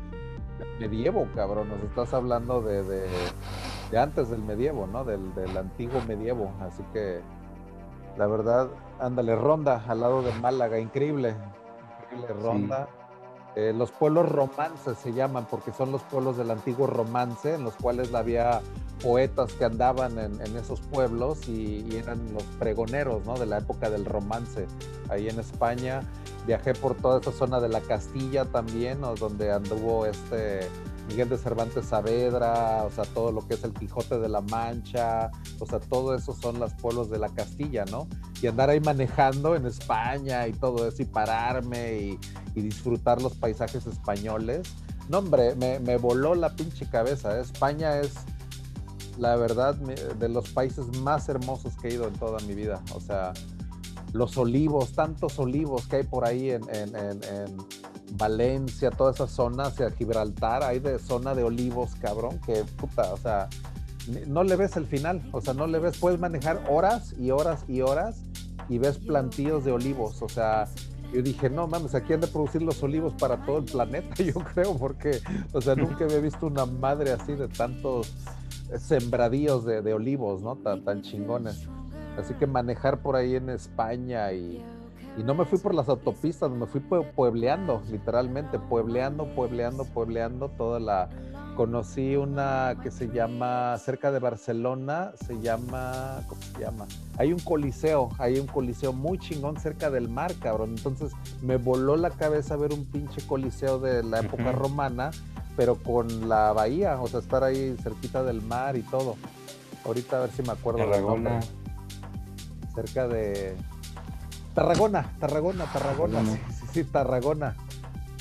medievo, cabrón, nos estás hablando de, de, antes del medievo, ¿no? Del, antiguo medievo, así que la verdad, ándale, Ronda al lado de Málaga, increíble, Ronda. Eh, los pueblos romances se llaman porque son los pueblos del antiguo romance en los cuales había poetas que andaban en, esos pueblos y, eran los pregoneros ¿no? de la época del romance ahí en España. Viajé por toda esa zona de la Castilla también, donde anduvo este Miguel de Cervantes Saavedra, o sea, todo lo que es el Quijote de la Mancha, o sea, todo eso son los pueblos de la Castilla, ¿no? Y andar ahí manejando en España y todo eso, y pararme y, disfrutar los paisajes españoles. No, hombre, me, voló la pinche cabeza. ¿eh? España es, la verdad, de los países más hermosos que he ido en toda mi vida. O sea, los olivos, tantos olivos que hay por ahí en Valencia, toda esa zona Gibraltar, hay de zona de olivos, cabrón, que puta, o sea, no le ves el final, o sea, no le ves, puedes manejar horas y horas y horas y ves plantíos de olivos, o sea, yo dije, no mames, aquí han de producir los olivos para todo el planeta, yo creo, porque, o sea, nunca había visto una madre así de tantos sembradíos de, olivos, ¿no? Tan, tan chingones. Así que manejar por ahí en España y, y no me fui por las autopistas, me fui puebleando, literalmente, puebleando, puebleando, puebleando toda la... Conocí una que se llama, cerca de Barcelona, se llama, ¿cómo se llama? Hay un coliseo, hay un coliseo muy chingón cerca del mar, cabrón. Entonces me voló la cabeza ver un pinche coliseo de la época romana, pero con la bahía, o sea, estar ahí cerquita del mar y todo. Ahorita a ver si me acuerdo.
Tarragona.
Cerca de, Tarragona, Tarragona, Tarragona, Sí, sí, Tarragona.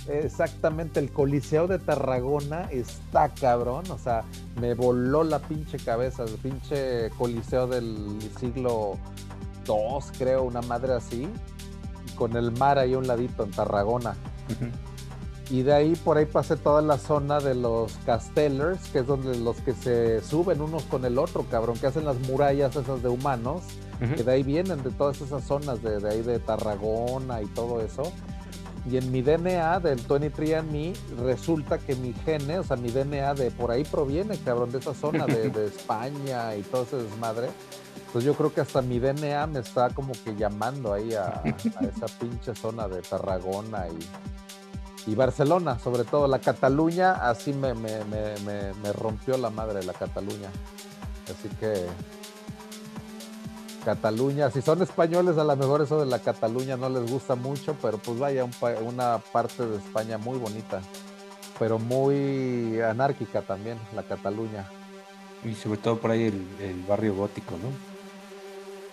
Exactamente, el Coliseo de Tarragona está cabrón, o sea, me voló la pinche cabeza, el pinche Coliseo del siglo II, creo, una madre así, con el mar ahí a un ladito en Tarragona. Y de ahí por ahí pasé toda la zona de los castellers, que es donde los que se suben unos con el otro, cabrón, que hacen las murallas esas de humanos que de ahí vienen, de todas esas zonas, de, ahí de Tarragona y todo eso. Y en mi DNA del 23andMe resulta que mi gene, o sea, mi DNA de por ahí proviene, cabrón, de esa zona de, de España y todo ese desmadre. Pues yo creo que hasta mi DNA me está como que llamando ahí a, a esa pinche zona de Tarragona y, y, Barcelona, sobre todo. La Cataluña, así me, me, me, me rompió la madre la Cataluña. Así que Cataluña, si son españoles, a lo mejor eso de la Cataluña no les gusta mucho, pero pues vaya, un, una parte de España muy bonita, pero muy anárquica también, la Cataluña.
Y sobre todo por ahí el, el barrio gótico, ¿no?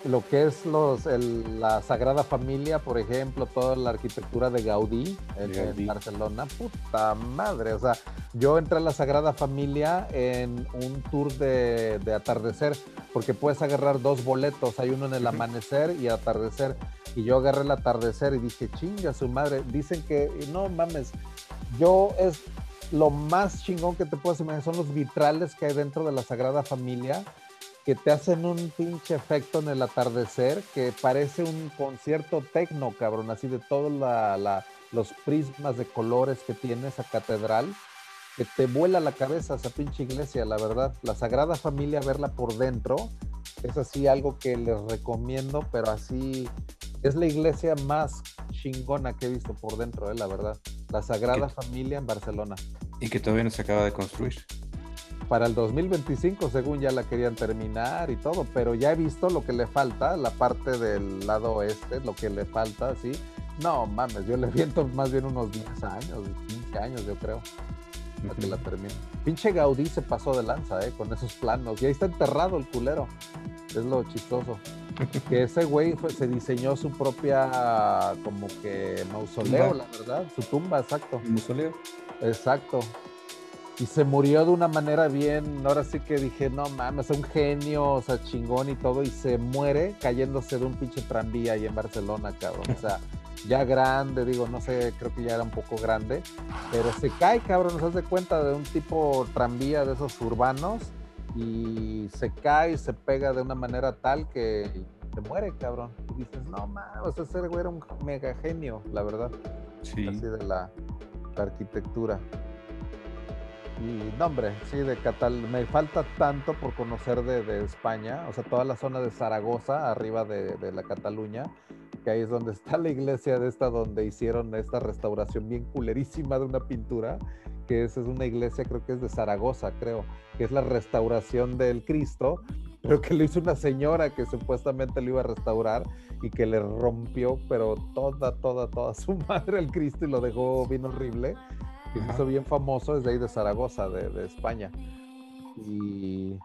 Lo que es los, el, la Sagrada Familia, por ejemplo, toda la arquitectura de Gaudí en, Gaudí. en, Barcelona, puta madre, o sea, yo entré a la Sagrada Familia en un tour de, de atardecer, porque puedes agarrar dos boletos, hay uno en el amanecer y atardecer, y yo agarré el atardecer y dije, chinga su madre, dicen que, no mames, yo es lo más chingón que te puedes imaginar, son los vitrales que hay dentro de la Sagrada Familia, que te hacen un pinche efecto en el atardecer que parece un concierto tecno, cabrón, así de todos la, los prismas de colores que tiene esa catedral, que te vuela la cabeza esa pinche iglesia, la verdad. La Sagrada Familia, verla por dentro, es así algo que les recomiendo, pero así es la iglesia más chingona que he visto por dentro, eh, la verdad. La Sagrada Familia en Barcelona.
Y que todavía no se acaba de construir
para el 2025, según ya la querían terminar y todo, pero ya he visto lo que le falta, la parte del lado oeste, lo que le falta, ¿sí? No, mames, yo le viento más bien unos 10 años, 15 años, yo creo, para que la termine. Pinche Gaudí se pasó de lanza, ¿eh? Con esos planos, y ahí está enterrado el culero, es lo chistoso. que ese güey se diseñó su propia, como que mausoleo, la verdad, su tumba, exacto.
Mausoleo.
Exacto, y se murió de una manera bien, ahora sí que dije, no mames, un genio, o sea, chingón y todo, y se muere cayéndose de un pinche tranvía ahí en Barcelona, cabrón. O sea, ya grande, digo, no sé, creo que ya era un poco grande, pero se cae, cabrón, nos hace cuenta de un tipo tranvía de esos urbanos y se cae y se pega de una manera tal que se muere, cabrón. Y dices, no mames, ese güey era un mega genio, la verdad. Sí. Así de la, la arquitectura. Y no, hombre, sí, de Catal, me falta tanto por conocer de, España, o sea, toda la zona de Zaragoza, arriba de, la Cataluña, que ahí es donde está la iglesia de esta, donde hicieron esta restauración bien culerísima de una pintura, que es, es una iglesia, creo que es de Zaragoza, creo, que es la restauración del Cristo, pero que lo hizo una señora que supuestamente lo iba a restaurar y que le rompió, pero toda, toda, toda su madre el Cristo y lo dejó bien horrible que se hizo bien famoso desde ahí de Zaragoza, de, de, España. Y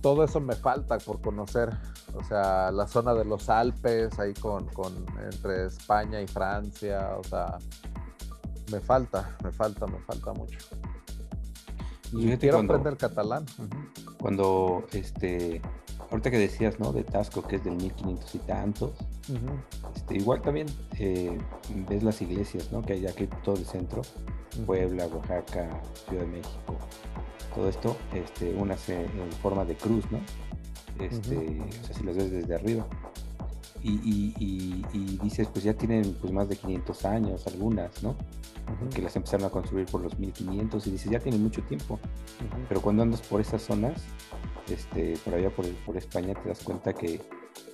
todo eso me falta por conocer. O sea, la zona de los Alpes, ahí con, con entre España y Francia. O sea, me falta, me falta, me falta mucho. Y quiero cuando, aprender catalán.
Cuando, este, ahorita que decías, ¿no? De Tasco, que es del 1500 y tantos. Uh -huh. este, igual también eh, ves las iglesias, ¿no? Que hay aquí todo el centro. Puebla, Oaxaca, Ciudad de México, todo esto, este, unas en forma de cruz, ¿no? Este, uh -huh. O sea, si las ves desde arriba. Y, y, y, y, dices, pues ya tienen pues más de 500 años algunas, ¿no? Uh -huh. Que las empezaron a construir por los 1500 y dices, ya tienen mucho tiempo. Uh -huh. Pero cuando andas por esas zonas, este, por allá por, por España, te das cuenta que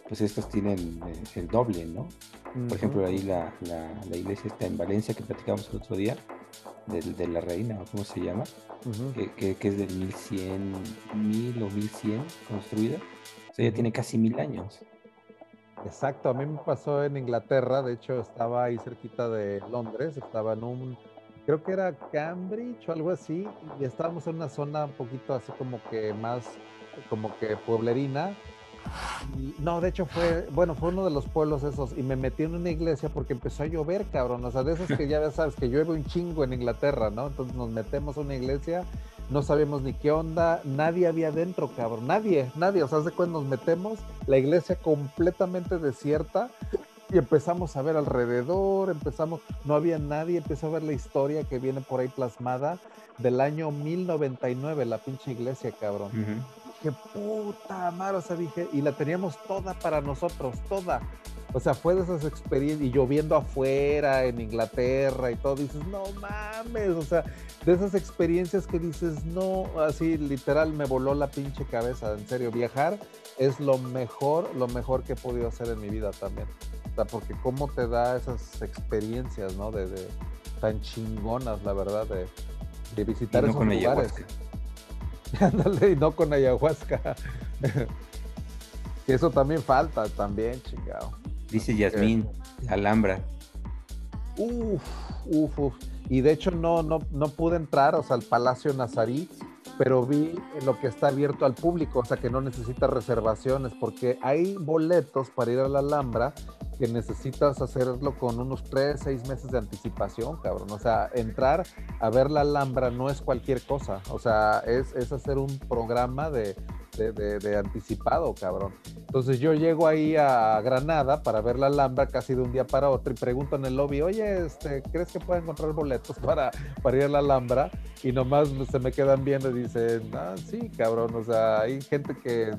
pues estas tienen eh, el doble, ¿no? Por ejemplo, ahí la, la, la, iglesia está en Valencia, que platicamos el otro día, de, de la reina, ¿cómo se llama? Uh -huh. que, que, que, es del 1100, 1000 o 1100 construida. O sea, ya tiene casi mil años.
Exacto, a mí me pasó en Inglaterra, de hecho estaba ahí cerquita de Londres, estaba en un, creo que era Cambridge o algo así, y estábamos en una zona un poquito así como que más, como que pueblerina, no, de hecho fue, bueno, fue uno de los pueblos esos y me metí en una iglesia porque empezó a llover, cabrón. O sea, de esos que ya sabes que llueve un chingo en Inglaterra, ¿no? Entonces nos metemos a una iglesia, no sabíamos ni qué onda, nadie había dentro, cabrón. Nadie, nadie. O sea, de cuando nos metemos, la iglesia completamente desierta y empezamos a ver alrededor, empezamos, no había nadie, empezó a ver la historia que viene por ahí plasmada del año 1099, la pinche iglesia, cabrón. Uh -huh dije, puta madre, o sea, dije, y la teníamos toda para nosotros, toda. O sea, fue de esas experiencias, y lloviendo afuera, en Inglaterra y todo, dices, no mames, o sea, de esas experiencias que dices, no, así literal me voló la pinche cabeza, en serio, viajar es lo mejor, lo mejor que he podido hacer en mi vida también. O sea, porque cómo te da esas experiencias, ¿no? De, tan chingonas, la verdad, de, de visitar esos lugares. Ándale, y no con ayahuasca. que eso también falta, también, chingado.
Dice Yasmín, Alhambra.
Uf, uf, uf. Y de hecho no, no, no pude entrar, o sea, al Palacio Nazarí, pero vi lo que está abierto al público, o sea, que no necesita reservaciones, porque hay boletos para ir a la Alhambra que necesitas hacerlo con unos 3, 6 meses de anticipación, cabrón. O sea, entrar a ver la Alhambra no es cualquier cosa. O sea, es, es hacer un programa de, de, anticipado, cabrón. Entonces yo llego ahí a Granada para ver la Alhambra casi de un día para otro y pregunto en el lobby, oye, este, ¿crees que puedo encontrar boletos para, para ir a la Alhambra? Y nomás se me quedan viendo y dicen, ah, sí, cabrón, o sea, hay gente que,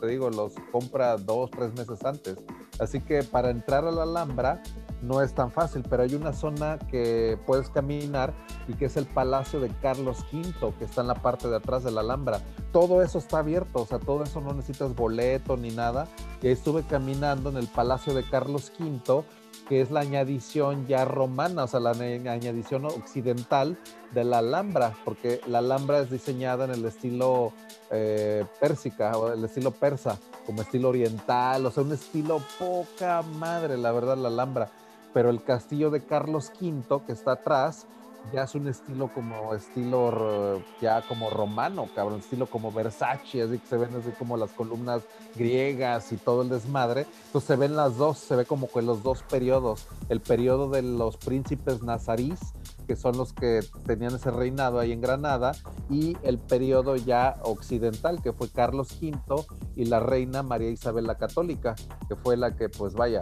te digo, los compra dos, tres meses antes. Así que para entrar a la Alhambra no es tan fácil, pero hay una zona que puedes caminar y que es el Palacio de Carlos V, que está en la parte de atrás de la Alhambra. Todo eso está abierto, o sea, todo eso no necesitas boleto ni nada. Y estuve caminando en el Palacio de Carlos V, que es la añadición ya romana, o sea, la añadición occidental de la Alhambra, porque la Alhambra es diseñada en el estilo eh, pérsica o el estilo persa, como estilo oriental, o sea, un estilo poca madre, la verdad, la Alhambra pero el castillo de Carlos V que está atrás ya es un estilo como estilo ya como romano, cabrón, estilo como Versace, así que se ven así como las columnas griegas y todo el desmadre. Entonces se ven las dos, se ve como que los dos periodos, el periodo de los príncipes nazarís, que son los que tenían ese reinado ahí en Granada, y el periodo ya occidental, que fue Carlos V y la reina María Isabel la Católica, que fue la que, pues vaya,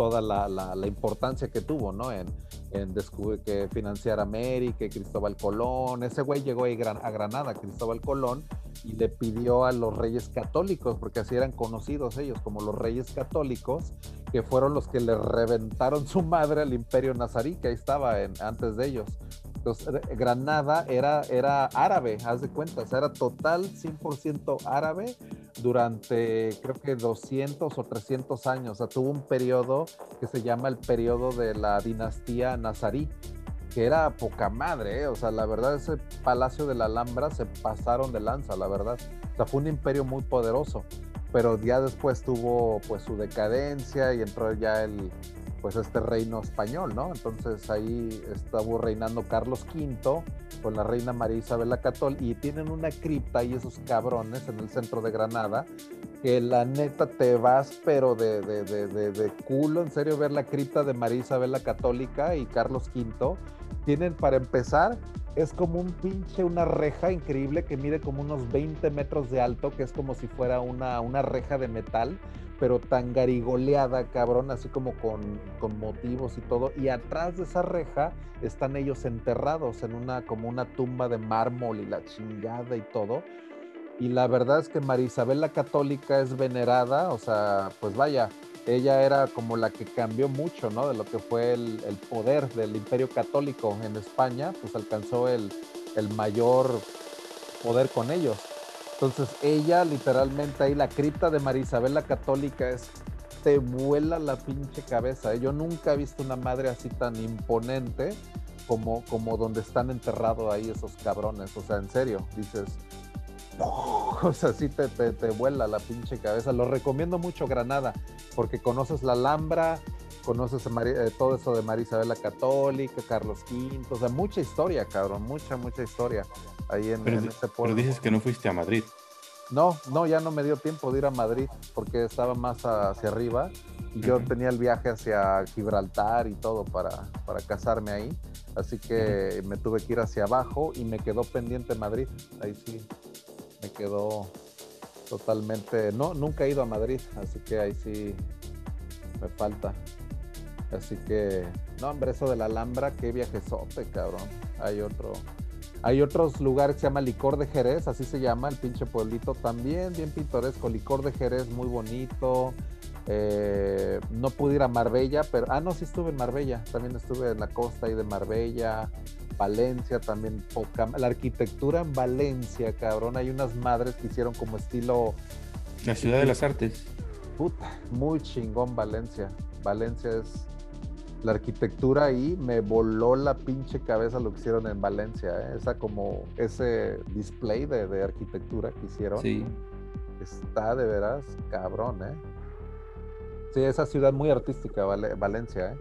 toda la, la, importancia que tuvo, ¿no? En, en descubrir que financiar América, Cristóbal Colón. Ese güey llegó a Granada, Cristóbal Colón, y le pidió a los reyes católicos, porque así eran conocidos ellos como los reyes católicos, que fueron los que le reventaron su madre al imperio nazarí, que ahí estaba en, antes de ellos. Entonces, Granada era, era árabe, haz de cuenta, era total 100% árabe durante creo que 200 o 300 años. O sea, tuvo un periodo que se llama el periodo de la dinastía nazarí, que era poca madre, ¿eh? o sea, la verdad ese palacio de la Alhambra se pasaron de lanza, la verdad. O sea, fue un imperio muy poderoso, pero ya después tuvo pues su decadencia y entró ya el, pues este reino español, ¿no? Entonces ahí estuvo reinando Carlos V con la reina María Isabel la Católica y tienen una cripta y esos cabrones en el centro de Granada que la neta te vas pero de, de, de, de culo, en serio, ver la cripta de María Isabel la Católica y Carlos V. Tienen para empezar es como un pinche, una reja increíble que mide como unos 20 metros de alto, que es como si fuera una, una reja de metal, pero tan garigoleada, cabrón, así como con, con, motivos y todo. Y atrás de esa reja están ellos enterrados en una, como una tumba de mármol y la chingada y todo. Y la verdad es que María Isabel la Católica es venerada, o sea, pues vaya, ella era como la que cambió mucho, ¿no? De lo que fue el, poder del imperio católico en España, pues alcanzó el, mayor poder con ellos. Entonces ella literalmente ahí la cripta de María Isabel la Católica es te vuela la pinche cabeza. ¿eh? Yo nunca he visto una madre así tan imponente como, como donde están enterrados ahí esos cabrones. O sea, en serio, dices, sea, sí te, te, te, vuela la pinche cabeza. Lo recomiendo mucho Granada, porque conoces la Alhambra, conoces eh, todo eso de María Isabel la Católica, Carlos V, o sea, mucha historia, cabrón, mucha, mucha historia ahí en,
pero,
este
pueblo. Pero dices que no fuiste a Madrid.
No, no, ya no me dio tiempo de ir a Madrid porque estaba más hacia arriba y yo tenía el viaje hacia Gibraltar y todo para, para casarme ahí. Así que me tuve que ir hacia abajo y me quedó pendiente Madrid. Ahí sí, me quedó totalmente. No, nunca he ido a Madrid, así que ahí sí me falta. Así que, no, hombre, eso de la Alhambra, qué viajezote, cabrón. Hay otro, hay otros lugares que se llama Licor de Jerez, así se llama el pinche pueblito, también bien pintoresco. Licor de Jerez, muy bonito. Eh, no pude ir a Marbella, pero. Ah, no, sí estuve en Marbella. También estuve en la costa ahí de Marbella. Valencia también. Poca... La arquitectura en Valencia, cabrón. Hay unas madres que hicieron como estilo.
La ciudad de las artes.
Puta, muy chingón Valencia. Valencia es. La arquitectura ahí me voló la pinche cabeza lo que hicieron en Valencia. ¿eh? Esa como. Ese display de, de arquitectura que hicieron.
Sí.
Está de veras cabrón, ¿eh? Sí, esa ciudad muy artística, Vale- Valencia, ¿eh?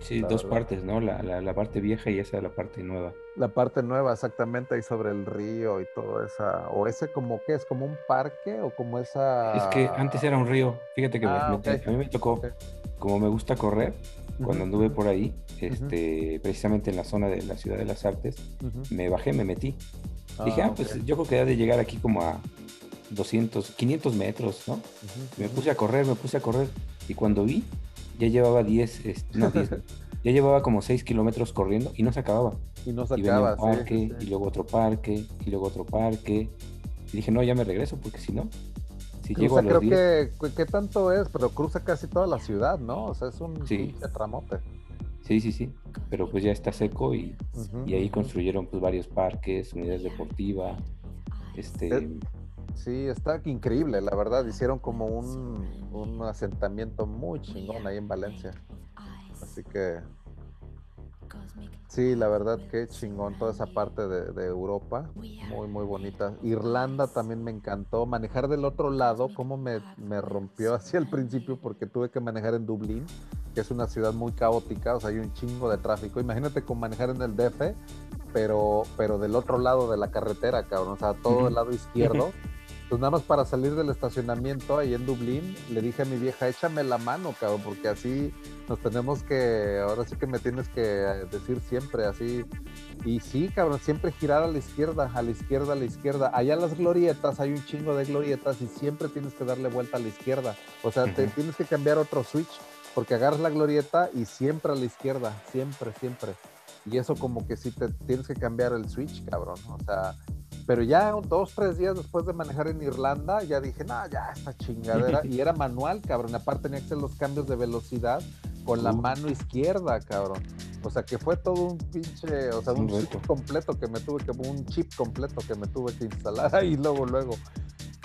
Sí, dos
verdad.
partes, ¿no? La, la, la parte vieja y esa la parte nueva.
La parte nueva, exactamente, ahí sobre el río y todo esa. O ese como que es como un parque o como esa.
Es que antes era un río. Fíjate que me-
Ah,
me-
ok.
a mí me tocó,
Ok.
como me gusta correr, cuando anduve por ahí, este, precisamente en la zona de la ciudad de las artes,
ujú.
me bajé, me metí. Dije,
Ah,
ah, pues yo creo que ha de llegar aquí como a 200, 500 metros, ¿no?
Ujú,
Me
ujú.
puse a correr, me puse a correr. Y cuando vi, ya llevaba 10, este, no 10, ya llevaba como 6 kilómetros corriendo y no se acababa.
Y no se
Y venía
acaba,
un parque,
sí,
y luego otro parque, y luego otro parque. Y dije, no, ya me regreso, porque si no, si llego
Cruza,
a
creo
los 10,
que, ¿qué tanto es? Pero cruza casi toda la ciudad, ¿no? O sea, es un
Sí.
tramote.
sí, sí, sí, pero pues ya está seco y, y ahí construyeron pues varios parques, unidades deportivas, este,
Sí, está increíble, la verdad. Hicieron como un, un asentamiento muy chingón ahí en Valencia. Así que sí, la verdad que chingón toda esa parte de, de Europa. Muy, muy bonita. Irlanda también me encantó. Manejar del otro lado, como me, me rompió hacia el principio porque tuve que manejar en Dublín, que es una ciudad muy caótica, o sea, hay un chingo de tráfico. Imagínate con manejar en el DF, pero, pero del otro lado de la carretera, cabrón, o sea, todo el lado izquierdo. Pues nada más para salir del estacionamiento ahí en Dublín, le dije a mi vieja, échame la mano, cabrón, porque así nos tenemos que, ahora sí que me tienes que decir siempre así. Y sí, cabrón, siempre girar a la izquierda, a la izquierda, a la izquierda. Allá las glorietas hay un chingo de glorietas y siempre tienes que darle vuelta a la izquierda. O sea, te tienes que cambiar otro switch, porque agarras la glorieta y siempre a la izquierda, siempre, siempre. Y eso como que sí te tienes que cambiar el switch, cabrón. O sea, pero ya dos, tres días después de manejar en Irlanda, ya dije, no, ya esta chingadera. Y era manual, cabrón. Aparte tenía que hacer los cambios de velocidad con la mano izquierda, cabrón. O sea que fue todo un pinche, o sea,
Un
chip completo que me tuve que, un chip completo que me tuve que instalar ahí luego, luego.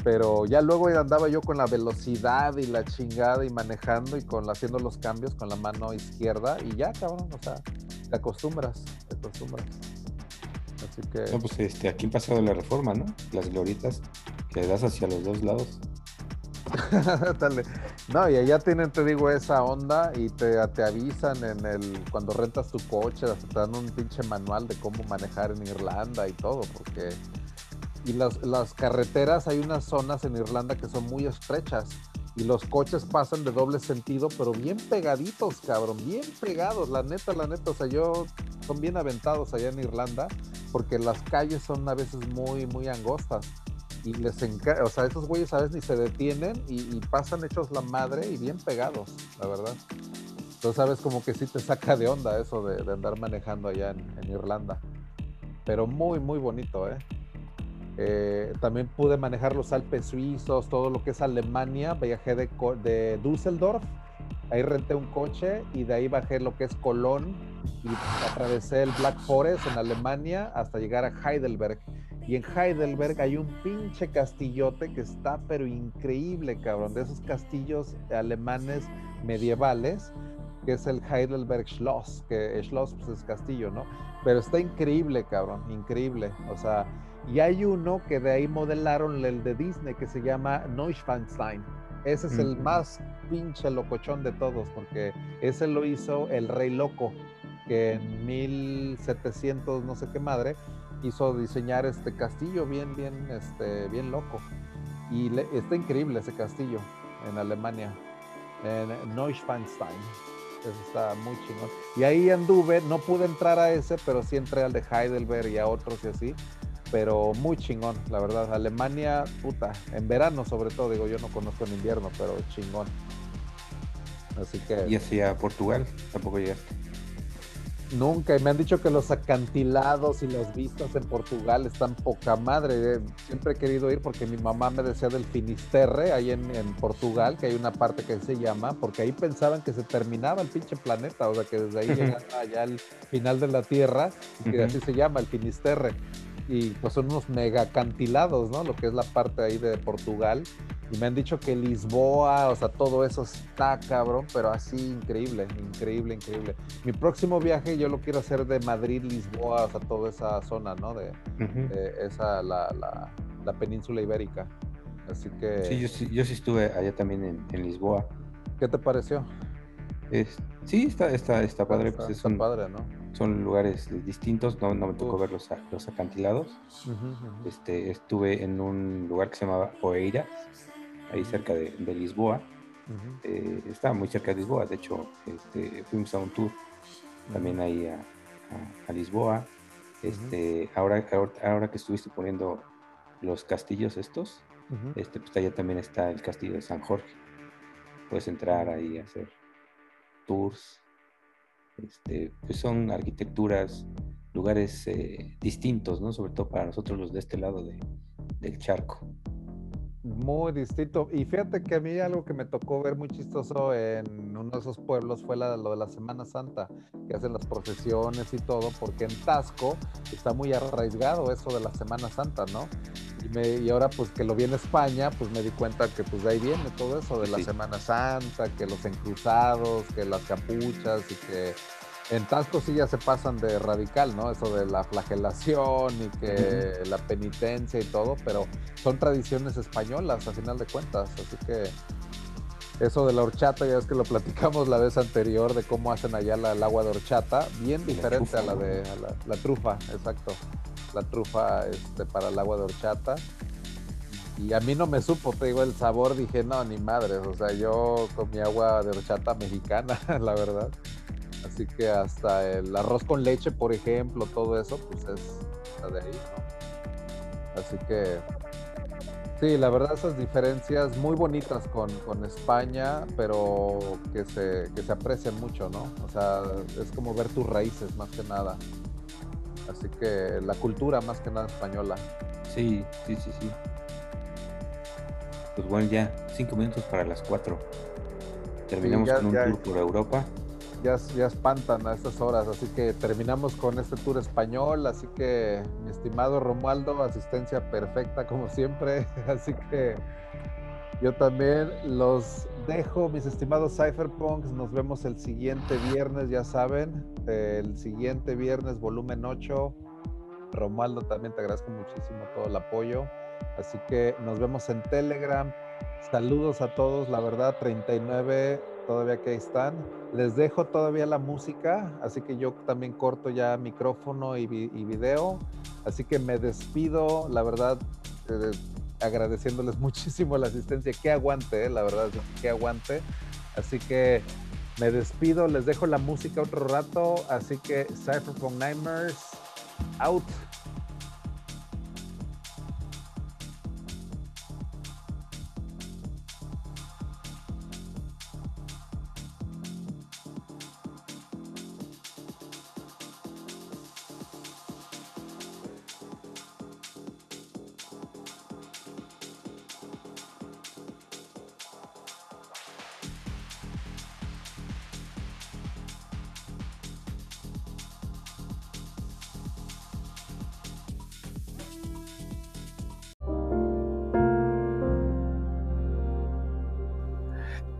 Pero ya luego andaba yo con la velocidad y la chingada y manejando y con haciendo los cambios con la mano izquierda y ya, cabrón, o sea, te acostumbras, te acostumbras. Así que
no, pues este, aquí pasado la reforma, ¿no? Las gloritas que le das hacia los dos lados.
No, y allá tienen, te digo, esa onda y te, te avisan en el cuando rentas tu coche, te dan un pinche manual de cómo manejar en Irlanda y todo, porque y las, las carreteras, hay unas zonas en Irlanda que son muy estrechas y los coches pasan de doble sentido, pero bien pegaditos, cabrón, bien pegados, la neta, la neta, o sea, yo son bien aventados allá en Irlanda, porque las calles son a veces muy, muy angostas y les encanta, o sea, esos güeyes a veces ni se detienen y, pasan hechos la madre y bien pegados, la verdad. Entonces, sabes, como que sí te saca de onda eso de, de andar manejando allá en, en Irlanda. Pero muy, muy bonito, ¿eh? Eh, también pude manejar los Alpes suizos, todo lo que es Alemania. Viajé de, de Düsseldorf, ahí renté un coche y de ahí bajé lo que es Colón y atravesé el Black Forest en Alemania hasta llegar a Heidelberg. Y en Heidelberg hay un pinche castillote que está pero increíble, cabrón, de esos castillos alemanes medievales, que es el Heidelberg Schloss, que Schloss pues, es castillo, ¿no? Pero está increíble, cabrón, increíble. O sea, y hay uno que de ahí modelaron el de Disney que se llama Neuschwanstein. Ese es el más pinche locochón de todos, porque ese lo hizo el Rey Loco, que en 1700 no sé qué madre hizo diseñar este castillo bien, bien, este, bien loco. Y le- está increíble ese castillo en Alemania, en Neuschwanstein. Eso está muy chingón. Y ahí anduve, no pude entrar a ese, pero sí entré al de Heidelberg y a otros y así. Pero muy chingón, la verdad. Alemania, puta, en verano sobre todo, digo, yo no conozco en invierno, pero chingón. Así que...
Y hacia Portugal, tampoco llegaste.
Nunca, y me han dicho que los acantilados y las vistas en Portugal están poca madre. Siempre he querido ir porque mi mamá me decía del Finisterre, ahí en, Portugal, que hay una parte que se llama, porque ahí pensaban que se terminaba el pinche planeta, o sea, que desde ahí llegaba allá al final de la Tierra, y que así se llama, el Finisterre y pues son unos mega acantilados, ¿no? Lo que es la parte ahí de Portugal. Y me han dicho que Lisboa, o sea, todo eso está cabrón, pero así increíble, increíble, increíble. Mi próximo viaje yo lo quiero hacer de Madrid, Lisboa, o sea, toda esa zona, ¿no? De, esa, la, la, la, península ibérica. Así que...
Sí, yo sí, yo sí estuve allá también en, en Lisboa.
¿Qué te pareció?
sí, está, está, está padre.
pues son, padre, ¿no?
Son lugares distintos, no, no me tocó ver los, los acantilados. Este, estuve en un lugar que se llamaba Oeira, ahí cerca de, Lisboa. Eh, estaba muy cerca de Lisboa, de hecho, este, fuimos a un tour también ahí a, Lisboa. Este, ahora, ahora, que estuviste poniendo los castillos estos, este, pues allá también está el castillo de San Jorge. Puedes entrar ahí a hacer tours, este, pues son arquitecturas, lugares eh, distintos, ¿no? Sobre todo para nosotros los de este lado del charco.
Muy distinto. Y fíjate que a mí algo que me tocó ver muy chistoso en uno de esos pueblos fue la, lo de la Semana Santa, que hacen las procesiones y todo, porque en Tasco está muy arraigado eso de la Semana Santa, ¿no? Y, ahora pues que lo vi en España, pues me di cuenta que pues de ahí viene todo eso de la Semana Santa, que los encruzados, que las capuchas y que en Tasco sí ya se pasan de radical, ¿no? Eso de la flagelación y que la penitencia y todo, pero son tradiciones españolas a final de cuentas, así que eso de la horchata, ya es que lo platicamos la vez anterior de cómo hacen allá el agua de horchata, bien diferente a la de la, trufa, exacto la trufa este, para el agua de horchata. Y a mí no me supo, te digo, el sabor, dije, no, ni madres, o sea, yo con mi agua de horchata mexicana, la verdad. Así que hasta el arroz con leche, por ejemplo, todo eso, pues es de ahí, ¿no? Así que, sí, la verdad, esas diferencias muy bonitas con, con España, pero que se, que se aprecian mucho, ¿no? O sea, es como ver tus raíces más que nada. Así que la cultura más que nada española.
Sí, sí, sí, sí. Pues bueno, ya cinco minutos para las cuatro. Terminamos con un tour por Europa.
Ya, ya espantan a estas horas, así que terminamos con este tour español. Así que, mi estimado Romualdo, asistencia perfecta como siempre. Así que yo también los dejo, mis estimados Cypherpunks. Nos vemos el siguiente viernes, ya saben. El siguiente viernes, volumen 8. Romualdo, también te agradezco muchísimo todo el apoyo. Así que nos vemos en Telegram. Saludos a todos, la verdad, 39 todavía que están. Les dejo todavía la música, así que yo también corto ya micrófono y, y video. Así que me despido, la verdad. Eh, agradeciéndoles muchísimo la asistencia. Que aguante, eh, la verdad, que aguante. Así que me despido, les dejo la música otro rato. Así que Cypherpunk Nightmares, out.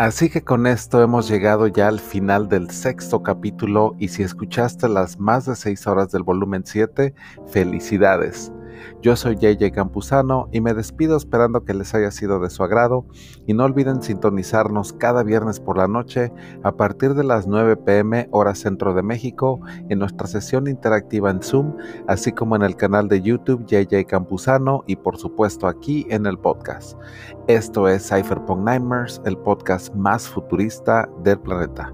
Así que con esto hemos llegado ya al final del sexto capítulo y si escuchaste las más de seis horas del volumen 7, felicidades. Yo soy JJ Campuzano y me despido esperando que les haya sido de su agrado y no olviden sintonizarnos cada viernes por la noche a partir de las 9 pm hora centro de México en nuestra sesión interactiva en Zoom, así como en el canal de YouTube JJ Campuzano y por supuesto aquí en el podcast. Esto es Cypherpunk Nightmares, el podcast más futurista del planeta.